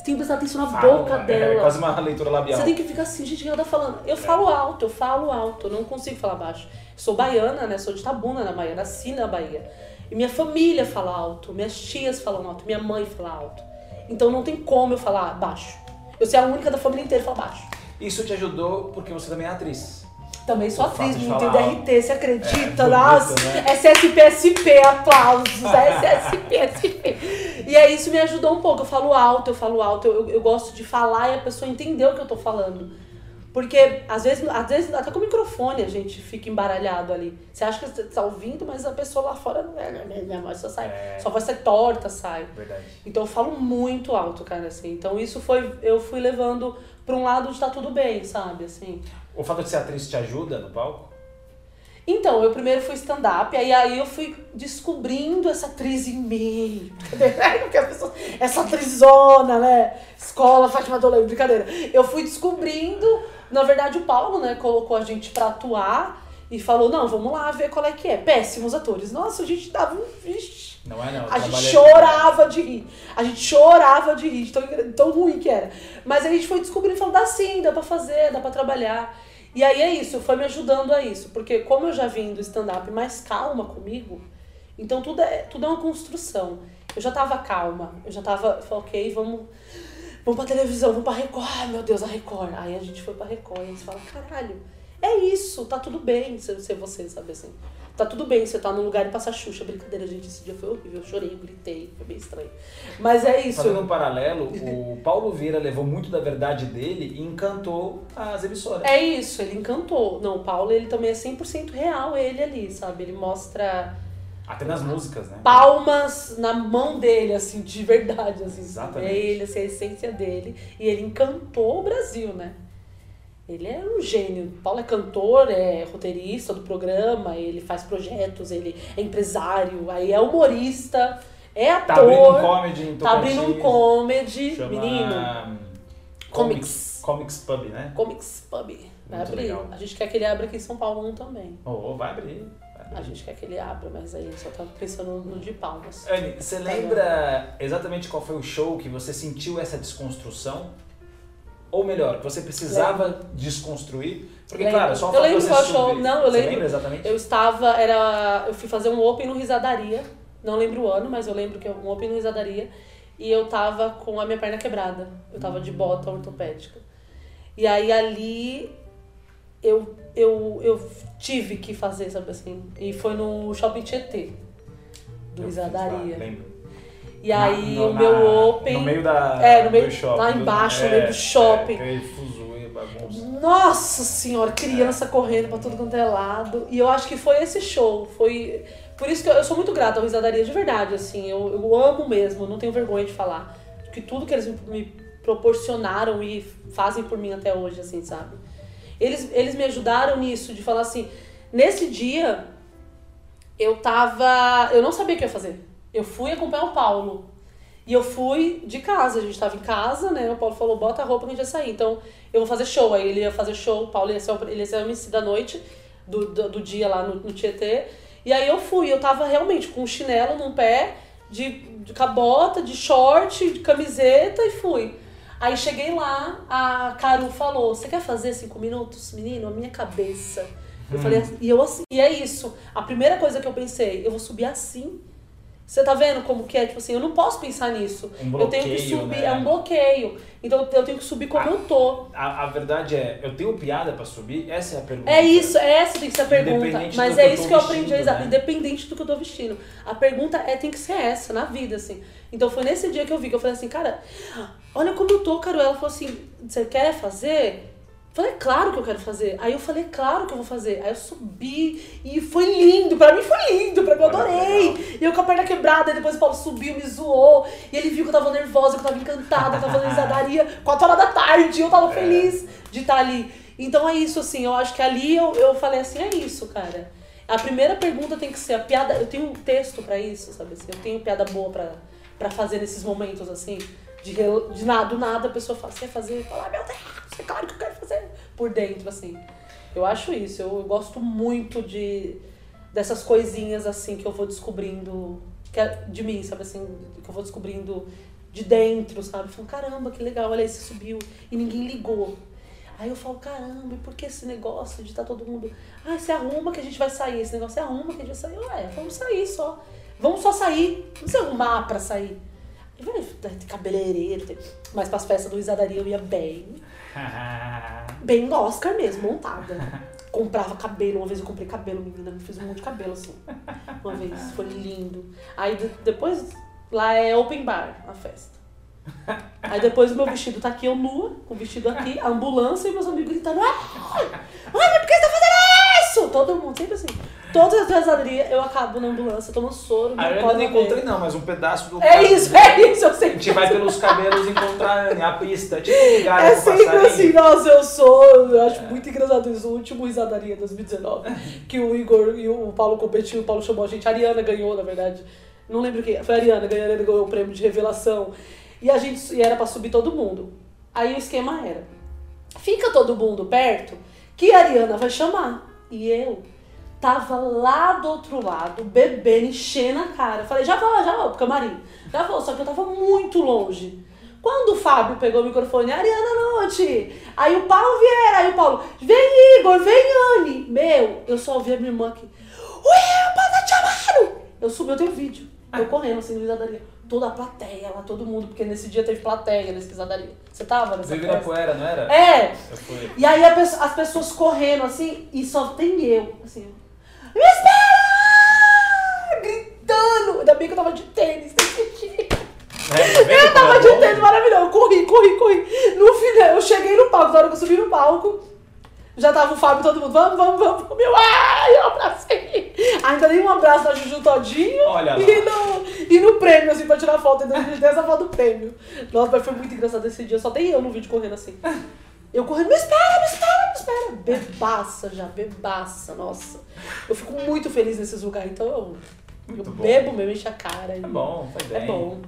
S2: Tem que prestar atenção na
S1: Fala,
S2: boca
S1: é,
S2: dela.
S1: É quase uma leitura labial.
S2: Você tem que ficar assim, gente, o que ela tá falando? Eu falo alto, eu falo alto, eu não consigo falar baixo. Sou baiana, né? Sou de Tabuna, na Bahia, nasci na Bahia. E minha família fala alto, minhas tias falam alto, minha mãe fala alto. Então não tem como eu falar baixo. Eu sou a única da família inteira que fala baixo.
S1: Isso te ajudou porque você também é atriz.
S2: Também sou
S1: O
S2: atriz,
S1: falar
S2: DRT, você acredita?
S1: É,
S2: Nossa,
S1: né?
S2: SSPSP, aplausos, SSPSP. E aí isso me ajudou um pouco. Eu falo alto, eu falo alto, eu, eu gosto de falar e a pessoa entender o que eu tô falando. Porque às vezes, às vezes, até com o microfone a gente fica embaralhado ali. Você acha que você tá ouvindo, mas a pessoa lá fora não é, minha voz só sai.
S1: É.
S2: Só vai ser torta, sai.
S1: Verdade.
S2: Então eu falo muito alto, cara, assim. Então isso foi, eu fui levando pra um lado de tá tudo bem, sabe, assim.
S1: O fato de ser atriz te ajuda no palco?
S2: Então, eu primeiro fui stand-up, aí aí eu fui descobrindo essa atriz em pessoa, essa atrizona, né? Escola, Fátima Toledo, brincadeira. Eu fui descobrindo, na verdade o Paulo, né, colocou a gente pra atuar e falou, não, vamos lá ver qual é que é. Péssimos atores. Nossa, a gente dava um...
S1: Não é não.
S2: a gente chorava de rir. A gente chorava de rir, de tão, tão ruim que era. Mas a gente foi descobrindo e falou, dá sim, dá pra fazer, dá pra trabalhar. E aí é isso, foi me ajudando a isso. Porque como eu já vim do stand-up mais calma comigo, então tudo é, tudo é uma construção. Eu já tava calma, eu já tava, falei, ok, vamos, vamos pra televisão, vamos pra Record. Ai, meu Deus, a Record. Aí a gente foi pra Record e eles falam, caralho, é isso, tá tudo bem ser, ser você, sabe assim. Tá tudo bem você tá num lugar e passar Xuxa. Brincadeira, gente, esse dia foi horrível. Eu chorei, eu gritei, foi bem estranho. Mas é isso.
S1: Fazendo um paralelo, o Paulo Vieira levou muito da verdade dele e encantou as emissoras.
S2: É isso, ele encantou. Não, o Paulo, ele também é 100% real, ele ali, sabe? Ele mostra
S1: Até nas músicas, né?
S2: palmas na mão dele, assim, de verdade, assim.
S1: Exatamente.
S2: É ele, assim, a essência dele. E ele encantou o Brasil, né? Ele é um gênio. O Paulo é cantor, é roteirista do programa, ele faz projetos, ele é empresário, aí é humorista, é ator.
S1: Tá abrindo um comedy em
S2: tá abrindo um comedy,
S1: Chama...
S2: menino.
S1: Comics. Comics Pub, né?
S2: Comics Pub. Vai
S1: Muito
S2: abrir.
S1: legal.
S2: A gente quer que ele abra aqui em São Paulo um também.
S1: Oh, vai abrir. vai abrir.
S2: A gente quer que ele abra, mas aí só tá pensando no de palmas.
S1: Anne, você lembra exatamente qual foi o show que você sentiu essa desconstrução? Ou melhor, que você precisava desconstruir? Porque,
S2: Lembro.
S1: claro, só o
S2: Eu lembro qual show. Não, eu
S1: você
S2: lembro.
S1: lembra exatamente?
S2: Eu estava, era. Eu fui fazer um open no Risadaria. Não lembro o ano, mas eu lembro que é um open no Risadaria. E eu tava com a minha perna quebrada. Eu tava de bota ortopédica. E aí ali eu, eu, eu tive que fazer, sabe assim? E foi no Shopping Tietê, do
S1: Eu fiz lá,
S2: Risadaria.
S1: lembro.
S2: E aí
S1: Na- no-
S2: o meu
S1: na-
S2: open.
S1: No meio da.
S2: É, no meio-
S1: do shopping,
S2: lá embaixo, no
S1: é,
S2: meio do shopping.
S1: É, aí fuzuê, bagunça.
S2: Nossa senhora, criança correndo pra tudo quanto é lado. E eu acho que foi esse show. Foi. Por isso que eu, eu sou muito grata ao Risadaria de verdade, assim. Eu, eu amo mesmo, não tenho vergonha de falar. Que tudo que eles me, me proporcionaram e fazem por mim até hoje, assim, sabe? Eles, eles me ajudaram nisso, de falar assim, nesse dia eu tava. Eu não sabia o que ia fazer. Eu fui acompanhar o Paulo. E eu fui de casa, a gente tava em casa, né? O Paulo falou, bota a roupa que a gente vai sair. Então, eu vou fazer show. Aí ele ia fazer show, o Paulo ia ser, ele ia ser o MC da noite, do, do, do dia lá no, no Tietê. E aí eu fui, eu tava realmente com um chinelo num pé, de, de cabota, de short, de camiseta e fui. Aí cheguei lá, a Caru falou: Você quer fazer cinco minutos, menino? A minha cabeça. Eu
S3: Hum.
S2: falei e eu assim, e é isso. A primeira coisa que eu pensei, eu vou subir assim. Você tá vendo como que é? Tipo assim, eu não posso pensar nisso.
S3: Um
S2: eu tenho que
S3: bloqueio,
S2: subir,
S3: né?
S2: é um bloqueio. Então eu tenho que subir como
S3: Ah.
S2: eu tô.
S3: A, a verdade é, eu tenho piada pra subir? Essa é a pergunta.
S2: É isso, é essa tem que ser a pergunta. Mas é
S3: que
S2: isso que eu aprendi, exato,
S3: né?
S2: independente do que eu tô vestindo. A pergunta é tem que ser essa, na vida, assim. Então foi nesse dia que eu vi, que eu falei assim, cara, olha como eu tô, Carol. Ela falou assim, você quer fazer? Falei, claro que eu quero fazer. Aí eu falei, claro que eu vou fazer. Aí eu subi e foi lindo. Pra mim foi lindo, pra mim eu adorei. E eu com a perna quebrada, e depois o Paulo subiu, me zoou. E ele viu que eu tava nervosa, que eu tava encantada, que eu tava fazendo risadaria 4 horas da tarde. E eu tava
S3: É.
S2: feliz de estar ali. Então é isso, assim, eu acho que ali eu, eu falei assim, é isso, cara. A primeira pergunta tem que ser a piada. Eu tenho um texto pra isso, sabe assim? Eu tenho piada boa pra fazer nesses momentos, assim. De, de nada, do nada a pessoa fala, você quer fazer? Fala, ah, meu Deus, é claro que eu quero fazer. Por dentro, assim. Eu acho isso. Eu, eu gosto muito de dessas coisinhas, assim, que eu vou descobrindo que é de mim, sabe assim? Que eu vou descobrindo de dentro, sabe? Falo, caramba, que legal, olha você subiu e ninguém ligou. Aí eu falo, caramba, e por que esse negócio de estar todo mundo. Ah, você arruma que a gente vai sair. Esse negócio você arruma que a gente vai sair. Ué, vamos sair só. Vamos só sair. Não precisa arrumar pra sair. Ter cabeleireiro, tem... mas pras festas do Risadaria eu ia bem. Bem Oscar mesmo, montada. Comprava cabelo, uma vez eu comprei cabelo, menina, me fiz um monte de cabelo assim. Uma vez, foi lindo. Aí de- depois, lá é open bar, a festa. Aí depois o meu vestido tá aqui, eu nua, com o vestido aqui, a ambulância e meus amigos gritando, ai, ai, mas por que você tá fazendo isso? Todo mundo, sempre assim. Todas as pesadarias eu acabo na ambulância, tomando soro,
S3: Ah, eu ainda não encontrei não, mas um pedaço do
S2: É isso, é isso, eu
S3: A
S2: sempre
S3: gente vai pelos cabelos encontrar a a pista. Tipo um lugar
S2: É sempre
S3: passarinho.
S2: assim, nossa, eu sou. Eu acho muito engraçado isso. O último Risadaria 2019, que o Igor e o Paulo competiu, o Paulo chamou a gente, a Ariana ganhou, na verdade. Não lembro quem. Foi a Ariana, ganhou, a Ariana ganhou o prêmio de revelação. E a gente e era pra subir todo mundo. Aí o esquema era: fica todo mundo perto, que a Ariana vai chamar. E eu tava lá do outro lado, bebendo, enchendo a cara. Eu Falei, já vou, já vou pro camarim. Já vou, só que eu tava muito longe. Quando o Fábio pegou o microfone, Ariana Noite, aí o Paulo Vieira, aí o Paulo, vem Igor, vem Anne. Meu, eu só ouvi a minha irmã aqui, Ué, tá te chamando! Eu subi, eu tenho vídeo. Eu correndo assim, no risadaria. Toda a plateia lá, todo mundo, porque nesse dia teve plateia nesse risadaria. Você tava nessa
S3: Vive na poeira, não era?
S2: É, e aí as pessoas correndo assim, e só tem eu, assim. Me espera! Gritando! Ainda bem que eu tava de tênis nesse dia.
S3: É, vem
S2: Eu
S3: que
S2: tava
S3: é
S2: de tênis maravilhoso. Eu corri, corri, corri. No final, eu cheguei no palco, na hora que eu subi no palco, já tava o Fábio e todo mundo. Vamos, vamos, vamos. Meu, ai, eu abracei. Ainda dei um abraço na Juju todinho.
S3: Olha lá.
S2: E no, e no prêmio, assim, pra tirar foto. Ainda dei essa foto do prêmio. Nossa, mas foi muito engraçado esse dia. Só tem eu no vídeo correndo assim. Eu correndo, me espera, me espera, me espera. Bebaça já, bebaça, nossa. Eu fico muito feliz nesses lugares. Então eu, eu bebo mesmo, enche a cara.
S3: É bom, foi bem.
S2: É bom.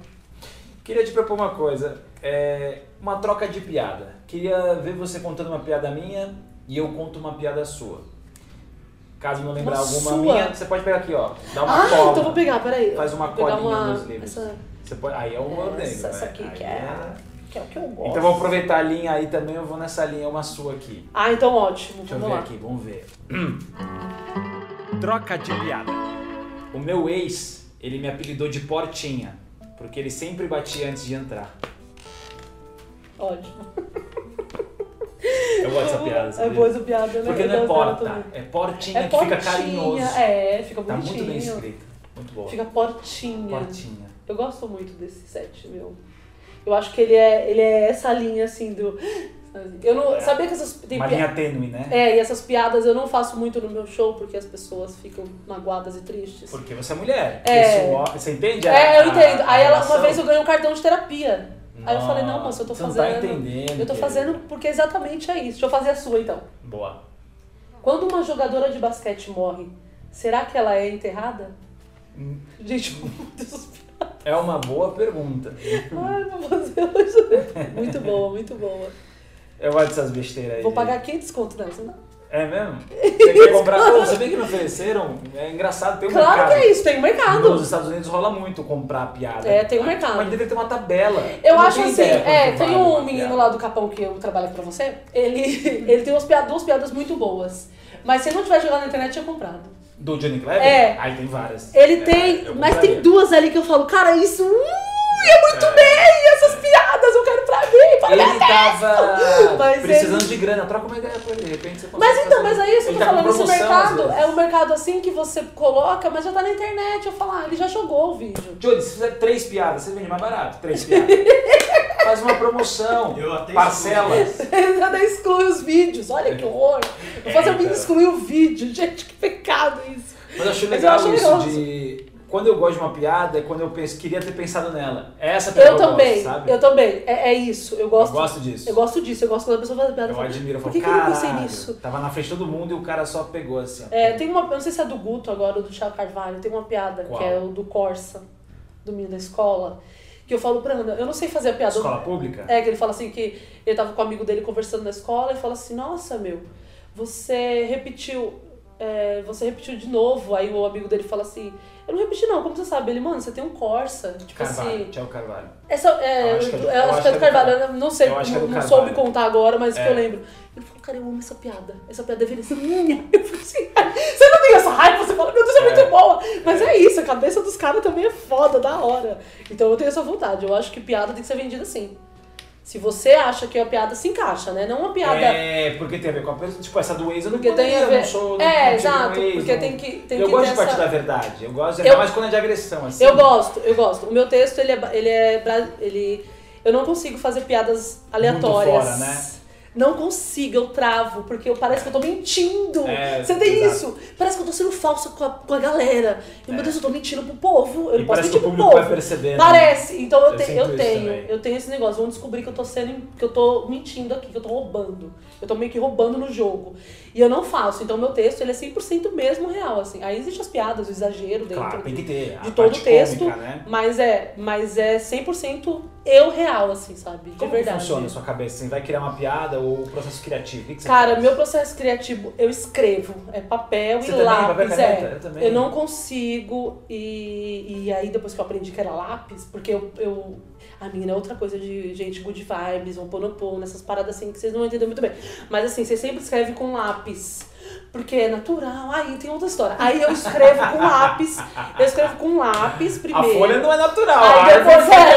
S3: Queria te propor uma coisa. É, uma troca de piada. Queria ver você contando uma piada minha e eu conto uma piada sua. Caso não lembrar
S2: Uma
S3: alguma
S2: sua?
S3: minha, você pode pegar aqui, ó. Dá uma
S2: Ah,
S3: cola.
S2: então vou pegar, peraí.
S3: Faz uma
S2: Vou
S3: colinha
S2: uma,
S3: nos livros.
S2: Essa,
S3: Você pode, aí é o humor negro.
S2: essa, essa
S3: né?
S2: aqui
S3: Aí
S2: que é, que é o que eu gosto.
S3: Então vamos aproveitar a linha aí também, eu vou nessa linha, uma sua aqui.
S2: Ah, então ótimo.
S3: Deixa eu
S2: Vamos
S3: ver
S2: lá.
S3: aqui, vamos ver. Troca de piada. O meu ex, ele me apelidou de Portinha, porque ele sempre batia antes de entrar.
S2: Ótimo.
S3: Eu gosto dessa piada,
S2: É boa essa piada, né?
S3: Porque não é porta, é portinha
S2: É
S3: que fica
S2: portinha,
S3: carinhoso.
S2: É, fica
S3: Tá
S2: bonitinho.
S3: muito bem escrito. Muito boa.
S2: Fica portinha.
S3: Portinha.
S2: Eu gosto muito desse set, meu. Eu acho que ele é, ele é essa linha assim do. Eu não.
S3: É.
S2: Sabia que essas. Tem
S3: Uma linha tênue, né?
S2: É, e essas piadas eu não faço muito no meu show porque as pessoas ficam magoadas e tristes.
S3: Porque você é mulher.
S2: É.
S3: Isso, ó, você entende? a-
S2: É, eu entendo.
S3: a
S2: Aí ela, uma vez eu ganhei um cartão de terapia. Aí eu falei, não, moça, eu tô
S1: Você não
S2: fazendo.
S1: tá entendendo.
S2: eu tô fazendo porque exatamente é isso. Deixa eu fazer a sua então.
S1: Boa.
S2: Quando uma jogadora de basquete morre, será que ela é enterrada?
S1: Hum.
S2: Gente, Deus.
S1: É uma boa pergunta.
S2: Ai, vou fazer hoje. Muito boa, muito boa.
S1: Eu gosto dessas besteiras aí.
S2: Vou pagar 500 conto nessa. Não.
S1: É mesmo? Você quer comprar? Pô, sabia que me ofereceram? É engraçado, tem um
S2: Claro
S1: mercado.
S2: que é isso, tem um mercado.
S1: Nos Estados Unidos rola muito comprar piada.
S2: É, tem um mercado.
S1: Mas deveria ter uma tabela.
S2: Eu acho assim, é, tem um menino
S1: piada.
S2: lá do Capão que eu trabalho aqui pra você, ele, ele tem umas piadas, duas piadas muito boas. Mas se ele não tivesse jogado na internet, tinha comprado.
S1: Do Johnny Clever?
S2: É.
S1: Aí tem várias.
S2: Ele
S1: É,
S2: tem, mas tem duas ali que eu falo, cara, isso uh, é muito
S1: É.
S2: bem, essas piadas eu quero mim, para
S1: Ele tava
S2: Mas
S1: precisando
S2: ele-
S1: de grana. Troca uma ideia com ele, de repente você
S2: Mas então,
S1: fazer.
S2: mas é isso que eu
S1: Ele
S2: tô
S1: tá
S2: falando, esse mercado é um mercado assim que você coloca, mas já tá na internet. Eu falo, ah, ele já jogou o vídeo.
S1: Johnny, se fizer três piadas, você vende mais barato. Três piadas. Faz uma promoção.
S4: Eu até
S1: Parcelas.
S2: Ele ainda exclui os vídeos, olha que horror. Vou fazer o
S1: É,
S2: vídeo
S1: então.
S2: excluir o vídeo, gente, que pecado isso.
S1: Mas eu acho
S2: Mas eu
S1: legal
S2: acho
S1: isso
S2: legal.
S1: de. Quando eu gosto de uma piada, é quando eu penso, queria ter pensado nela. É essa piada
S2: Eu
S1: que eu
S2: também,
S1: gosto, sabe?
S2: eu também. É, é isso, eu gosto.
S1: Eu gosto disso.
S2: Eu gosto disso, eu gosto quando a pessoa faz piada.
S1: Eu
S2: fala,
S1: admiro, eu
S2: Por
S1: falo,
S2: que, que eu não pensei nisso?
S1: Tava na frente de todo mundo e o cara só pegou assim. ó.
S2: É, tem uma, eu não sei se é do Guto agora, ou do Thiago Carvalho, tem uma piada
S1: Qual?
S2: que é o do Corsa, do menino da escola, que eu falo pra Ana, eu não sei fazer a piada.
S1: Escola pública?
S2: É, que ele fala assim que ele tava com o amigo dele conversando na escola e fala assim, nossa, meu, você repetiu, é, você repetiu de novo. Aí o amigo dele fala assim, eu não repeti não, como você sabe? Ele, mano, você tem um Corsa. Tipo
S1: Carvalho,
S2: assim.
S1: Thiago Carvalho.
S2: Essa, é,
S1: Eu acho que é do-
S2: eu acho que é do Carvalho, eu não sei,
S1: Eu que é
S2: não, soube contar agora, mas que
S1: É.
S2: eu lembro. Ele falou, cara, eu amo essa piada. Essa piada deveria ser minha. Eu falei assim, você não tem essa raiva, você fala, meu Deus, é,
S1: É.
S2: muito boa. Mas é. isso, a cabeça dos caras também é foda, da hora. Então eu tenho essa vontade. Eu acho que piada tem que ser vendida assim. Se você acha que a piada se encaixa, né? Não uma piada.
S1: É, porque tem a ver com a pessoa. Tipo, essa do ex eu não
S2: Porque tem
S1: poderia,
S2: a
S1: eu
S2: ver.
S1: não sou.
S2: é, exato.
S1: ex,
S2: porque
S1: não-
S2: tem que, tem
S1: eu
S2: que
S1: gosto de partir
S2: essa...
S1: da verdade. Eu gosto,
S2: Eu-
S1: ainda mais quando é de agressão, assim.
S2: Eu gosto, eu gosto. O meu texto, ele é. Ele é ele, eu não consigo fazer piadas aleatórias.
S1: fora, né?
S2: Não consigo, eu travo, porque eu, parece que eu tô mentindo.
S1: É,
S2: Você tem
S1: exato.
S2: isso? Parece que eu tô sendo falsa com a, com a galera. E, meu
S1: É.
S2: Deus, eu tô mentindo pro povo. Eu
S1: E
S2: não posso mentir
S1: o
S2: pro povo.
S1: vai perceber. né?
S2: Parece. Então eu,
S1: Eu
S2: te-
S1: sinto
S2: eu tenho,
S1: também.
S2: eu tenho esse negócio. Vão descobrir que eu tô sendo, que eu tô mentindo aqui, que eu tô roubando. Eu tô meio que roubando no jogo. E eu não faço. Então meu texto, ele é 100% mesmo real, assim. Aí existem as piadas, o exagero dentro
S1: Claro, tem que ter.
S2: de todo o texto,
S1: cômica, né?
S2: mas é, mas é 100% eu real, assim, sabe? De
S1: Como que
S2: verdade.
S1: funciona a sua cabeça? Você vai criar uma piada ou o processo criativo? O que
S2: Cara,
S1: faz?
S2: meu processo criativo, eu escrevo, é papel
S1: Você
S2: e
S1: também,
S2: lápis,
S1: papel
S2: é.
S1: Eu também.
S2: não consigo e, e aí depois que eu aprendi que era lápis, porque eu, eu a minha é outra coisa de gente good vibes, vão pôr no pôr, nessas paradas assim que vocês não entendem muito bem. Mas assim, você sempre escreve com lápis. Porque é natural, aí tem outra história. Aí eu escrevo com lápis, eu escrevo com lápis
S1: A
S2: primeiro.
S1: folha não é natural.
S2: Aí
S1: a
S2: depois é,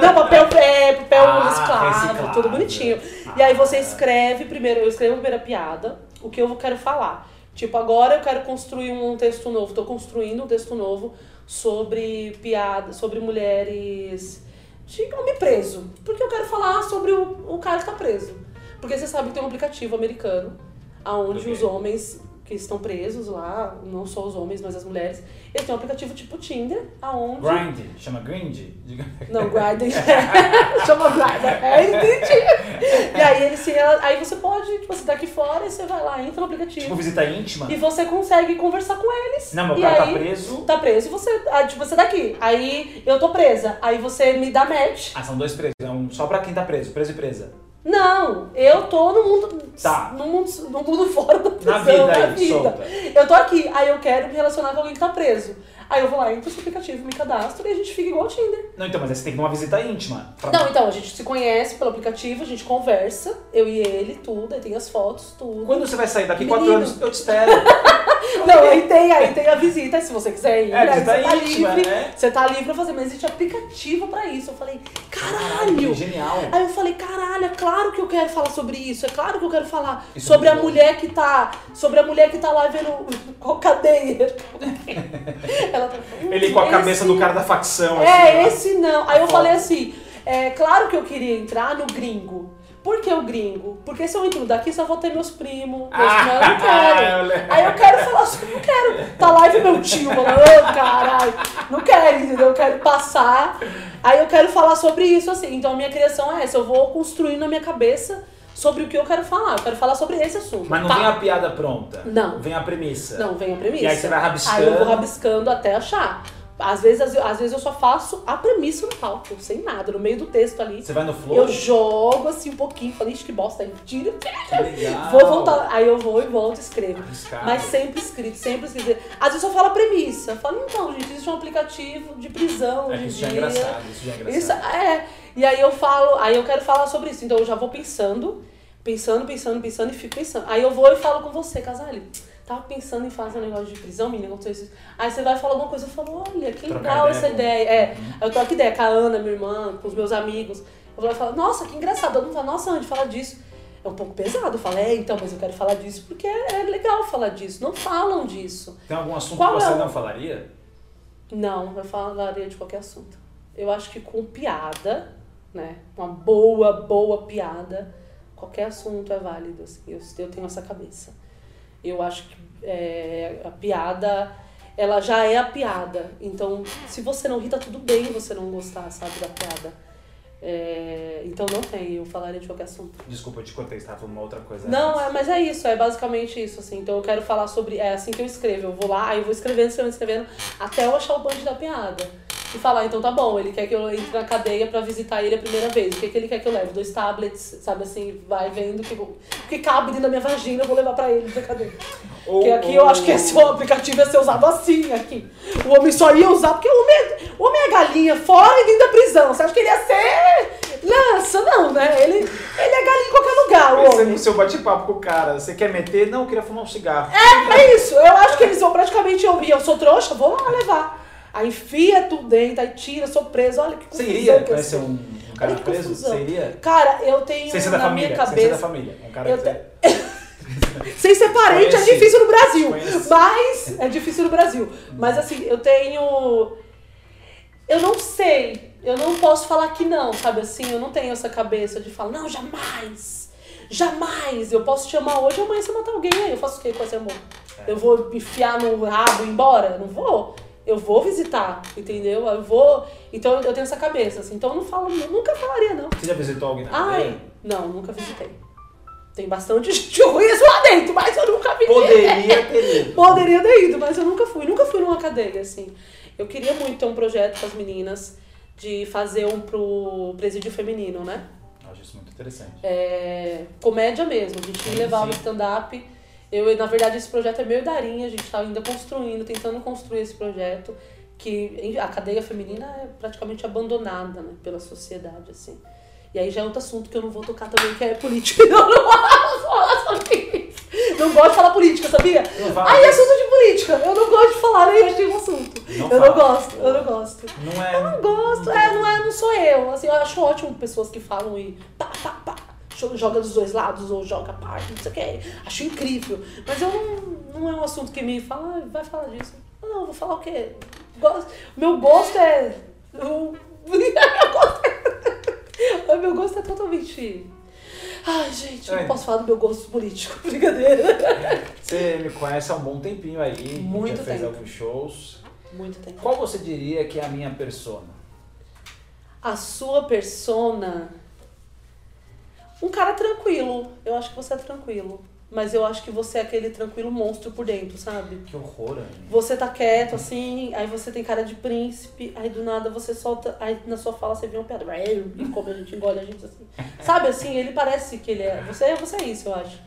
S2: não, papel é papel
S1: Ah,
S2: reciclável,
S1: reciclável.
S2: tudo bonitinho. E aí você
S1: Ah.
S2: escreve primeiro, eu escrevo a primeira piada, o que eu quero falar. Tipo, agora eu quero construir um texto novo, tô construindo um texto novo sobre piada, sobre mulheres de homem preso. Porque eu quero falar sobre o, o cara que tá preso. Porque você sabe que tem um aplicativo americano, aonde
S1: Ok.
S2: os homens que estão presos lá, não só os homens, mas as mulheres, eles têm um aplicativo tipo Tinder, aonde
S1: Grind, chama grind?
S2: Não, Grindr. Chama Grindr. É, entendi. E aí, ele se, aí você pode, tipo, você tá aqui fora e você vai lá, entra no aplicativo.
S1: Tipo visita íntima?
S2: E você consegue conversar com eles.
S1: Não, meu cara tá preso.
S2: Tá preso e você. Ah, tipo, você tá aqui. Aí eu tô presa. Aí você me dá match.
S1: Ah, são dois presos. É um só pra quem tá preso, preso e presa.
S2: Não, eu tô no mundo.
S1: Tá.
S2: No mundo, no mundo fora da prisão,
S1: Na vida
S2: na
S1: aí,
S2: vida.
S1: solta.
S2: Eu tô aqui, aí eu quero me relacionar com alguém que tá preso. Aí eu vou lá, entro no aplicativo, me cadastro e a gente fica igual o Tinder.
S1: Não, então, mas aí você tem que ir numa visita íntima. Pra-
S2: Não, então, a gente se conhece pelo aplicativo, a gente conversa, eu e ele, tudo, aí tem as fotos, tudo.
S1: Quando você vai sair daqui
S2: Menino.
S1: quatro anos, eu te espero.
S2: Não, aí tem, aí tem a visita, se você quiser ir,
S1: É,
S2: aí você tá
S1: íntima,
S2: livre.
S1: né?
S2: Você tá livre pra fazer, mas existe aplicativo pra isso. Eu falei, caralho!
S1: genial.
S2: Aí eu falei, caralho, é claro que eu quero falar sobre isso, é claro que eu quero falar
S1: Isso
S2: sobre
S1: é
S2: a
S1: bom.
S2: mulher que tá. Sobre a mulher que tá lá vendo qual cadeia. Ela tá, hum,
S1: Ele com a
S2: esse-
S1: cabeça do cara da facção.
S2: É,
S1: assim,
S2: esse não. Aí eu
S1: Foda.
S2: falei assim, é claro que eu queria entrar no gringo. Por que o gringo? Porque se eu entro daqui, só vou ter meus primos, meus
S1: Ah,
S2: eu não quero.
S1: eu lembro.
S2: Aí eu quero falar sobre, não quero. Tá lá e meu tio falando, ô caralho, não quero, entendeu? Eu quero passar. Aí eu quero falar sobre isso, assim. Então a minha criação é essa, eu vou construindo na minha cabeça sobre o que eu quero falar. Eu quero falar sobre esse assunto.
S1: Mas não
S2: Tá.
S1: vem a piada pronta.
S2: Não.
S1: Vem a premissa.
S2: Não, vem a premissa.
S1: E aí você vai rabiscando.
S2: Aí eu vou rabiscando até achar. Às vezes, às, às vezes eu só faço a premissa no palco, sem nada, no meio do texto ali.
S1: Você vai no flow?
S2: Eu jogo assim um pouquinho, falei, ixi, que bosta, aí tira. Vou voltar. Aí eu vou e volto e escrevo.
S1: Arriscado.
S2: Mas sempre escrito, sempre escrito. Às vezes eu falo a premissa. Eu falo, então, gente, existe um aplicativo de prisão
S1: É
S2: em
S1: isso já é
S2: dia.
S1: engraçado, isso já é engraçado.
S2: Isso é. E aí eu falo, aí eu quero falar sobre isso. Então eu já vou pensando, pensando, pensando, pensando e fico pensando. Aí eu vou e falo com você, Casale. Tava pensando em fazer um negócio de prisão, menina, aconteceu isso. Aí você vai falar alguma coisa, eu falo, olha, que
S1: Trocar
S2: legal
S1: ideia
S2: essa ideia. É, eu troco ideia com a Ana, minha irmã, com os meus amigos. Eu vou falar, nossa, que engraçado. Todo mundo fala, nossa, Andy, fala disso. É um pouco pesado. Eu falo, é, então, mas eu quero falar disso porque é é legal falar disso. Não falam disso.
S1: Tem algum assunto
S2: Qual
S1: que você
S2: é
S1: não falaria?
S2: Não, eu falaria de qualquer assunto. Eu acho que com piada, né? Uma boa, boa piada, qualquer assunto é válido. Assim. Eu, eu tenho essa cabeça. Eu acho que é, a piada, ela já é a piada. Então, se você não ri, tá tudo bem você não gostar, sabe, da piada. É, então não tem, eu falaria de qualquer assunto.
S1: Desculpa, eu te cortei, você tava uma outra coisa.
S2: Não,
S1: antes.
S2: é, mas é isso, é basicamente isso, assim. Então eu quero falar sobre. É assim que eu escrevo. Eu vou lá, aí eu vou escrevendo, escrevendo, escrevendo, até eu achar o punch da piada. E falar, então tá bom, ele quer que eu entre na cadeia pra visitar ele a primeira vez. O que, que ele quer que eu leve? Dois tablets, sabe assim, vai vendo que, que cabe dentro da minha vagina, eu vou levar pra ele da cadeia.
S1: Ou-
S2: Porque aqui
S1: ou-
S2: eu acho que esse aplicativo ia ser usado assim, aqui. O homem só ia usar porque o homem, é- o homem é galinha fora e dentro da prisão. Você acha que ele ia ser lança? Não, né? Ele, ele é galinha em qualquer lugar, o
S1: Pensando
S2: homem.
S1: no seu bate-papo com o cara, você quer meter? Não, eu queria fumar um cigarro.
S2: É isso, eu acho que eles vão praticamente ouvir. Eu sou trouxa, vou lá levar. Aí enfia tudo dentro, aí tira, sou preso. Olha que
S1: Você
S2: confusão
S1: iria
S2: que
S1: conhecer um, um cara
S2: que
S1: preso?
S2: confusão.
S1: Você iria?
S2: Cara, eu tenho
S1: Sem ser da
S2: na
S1: família,
S2: minha
S1: sem ser da
S2: cabeça.
S1: família. Um cara
S2: Eu
S1: que
S2: te-
S1: você-
S2: Sem ser parente
S1: Conheci.
S2: é difícil no Brasil.
S1: Conheci.
S2: Mas é difícil no Brasil. Mas assim, eu tenho. Eu não sei. Eu não posso falar que não, sabe assim? Eu não tenho essa cabeça de falar, não, jamais. Jamais. Eu posso te amar hoje amanhã você matar alguém. Aí eu faço o quê com esse amor? Eu vou enfiar no rabo e ir embora? Não vou. Eu vou visitar, entendeu? Eu vou. Então eu tenho essa cabeça, assim. Então eu não falo, eu nunca falaria, não.
S1: Você já visitou alguém na
S2: Ai,
S1: cadeia?
S2: não, nunca visitei. Tem bastante gente que eu conheço lá dentro, mas eu nunca visitei.
S1: Poderia ter ido.
S2: Poderia ter ido, mas eu nunca fui. Nunca fui numa cadeia, assim. Eu queria muito ter um projeto com as meninas de fazer um pro presídio feminino, né?
S1: Eu acho isso muito interessante.
S2: É, comédia mesmo. A gente
S1: Sim,
S2: levava
S1: sim.
S2: stand-up. Eu, na verdade, esse projeto é meu e da Arinha. A gente tá ainda construindo, tentando construir esse projeto. Que a cadeia feminina é praticamente abandonada né, pela sociedade, assim. E aí já é outro assunto que eu não vou tocar também, que é política. Eu não posso falar sobre isso. Não gosto de falar política, sabia?
S1: Não
S2: Aí é assunto de política. Eu não gosto de falar, hoje tem um assunto.
S1: Não
S2: eu
S1: fala.
S2: não gosto, eu não gosto.
S1: Não é.
S2: Não gosto, é, não é, não sou eu. Assim, eu acho ótimo pessoas que falam e pá, pá, pá, joga dos dois lados ou joga parte, não sei o que. Acho incrível. Mas eu não, não é um assunto que me fala, ah, vai falar disso. Não, vou falar o quê? Gosto, meu gosto é. O meu gosto é, é totalmente. Ai, gente,
S1: É.
S2: não posso falar do meu gosto político. Brincadeira.
S1: Você me conhece há um bom tempinho aí.
S2: Muito
S1: já fez
S2: tempo.
S1: alguns shows.
S2: Muito tempo.
S1: Qual você diria que é a minha persona?
S2: A sua persona. Um cara tranquilo. Eu acho que você é tranquilo. Mas eu acho que você é aquele tranquilo monstro por dentro, sabe?
S1: Que horror, Anny.
S2: Você tá quieto, assim, aí você tem cara de príncipe, aí do nada você solta, aí na sua fala você vê um pedra, e como a gente engole a gente assim. Sabe assim, ele parece que ele é. Você, você é isso, eu acho.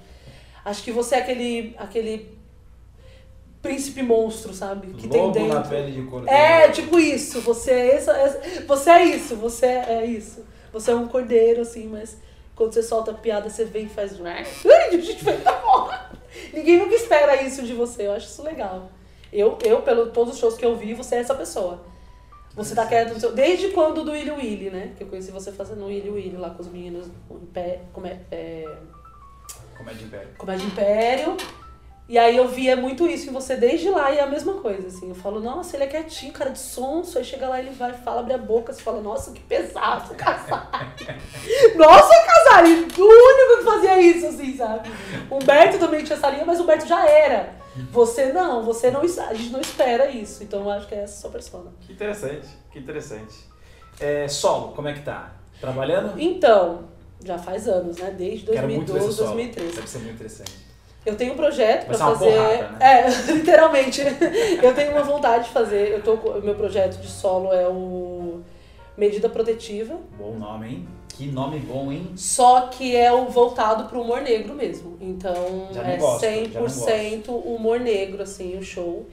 S2: Acho que você é aquele. aquele príncipe monstro, sabe? Que
S1: Lobo
S2: tem
S1: na
S2: dentro.
S1: pele de cordeiro.
S2: É, tipo isso. Você é, essa, essa- você é isso, você é isso. Você é um cordeiro, assim, mas quando você solta a piada, você vem e faz. A gente vai dar porra. Ninguém nunca espera isso de você. Eu acho isso legal. Eu, eu pelo todos os shows que eu vi, você é essa pessoa. Você tá quieto no seu. Desde quando do Willy Willy, né? Que eu conheci você fazendo o Willy Willy lá com os meninos em pé. Como é, é,
S1: Comédia Império.
S2: Comédia Império. E aí eu via muito isso em você desde lá e é a mesma coisa, assim. Eu falo, nossa, ele é quietinho, cara de sonso. Aí chega lá, ele vai, fala, abre a boca, você fala, nossa, que pesado, Casari. nossa, Casari, o único que fazia isso, assim, sabe? Humberto também tinha essa linha, mas o Humberto já era. Você não, você não, a gente não espera isso. Então eu acho que é essa a sua persona.
S1: Que interessante, que interessante. É, solo, como é que tá? Trabalhando?
S2: Então, já faz anos, né? Desde
S1: Quero muito ver
S2: 2012,
S1: esse solo.
S2: 2013.
S1: Deve ser muito interessante.
S2: Eu tenho um projeto
S1: uma
S2: fazer.
S1: porrada, né?
S2: É, literalmente. eu tenho uma vontade de fazer. Eu tô meu projeto de solo é o Medida Protetiva.
S1: Bom nome, hein? Que nome bom, hein?
S2: Só que é o voltado pro humor negro mesmo. Então é
S1: gosto, já não
S2: 100% humor negro, assim, o show.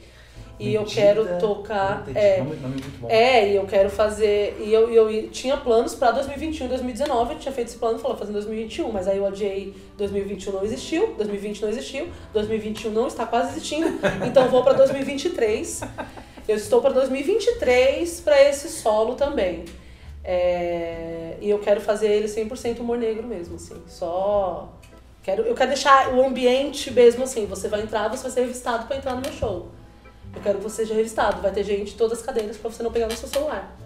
S2: E eu quero tocar. É,
S1: Nome, nome muito bom.
S2: é, e eu quero fazer. E eu, eu tinha planos pra 2021 2019. Eu tinha feito esse plano, falou fazer em 2021, mas aí eu adiei 2021 não existiu, 2020 não existiu, 2021 não está quase existindo, então vou pra 2023. Eu estou pra 2023 pra esse solo também. É, e eu quero fazer ele 100% humor negro mesmo, assim. Só. Quero, eu quero deixar o ambiente mesmo assim. Você vai entrar, você vai ser revistado pra entrar no meu show. Eu quero que você seja revistado. Vai ter gente em todas as cadeiras pra você não pegar no seu celular.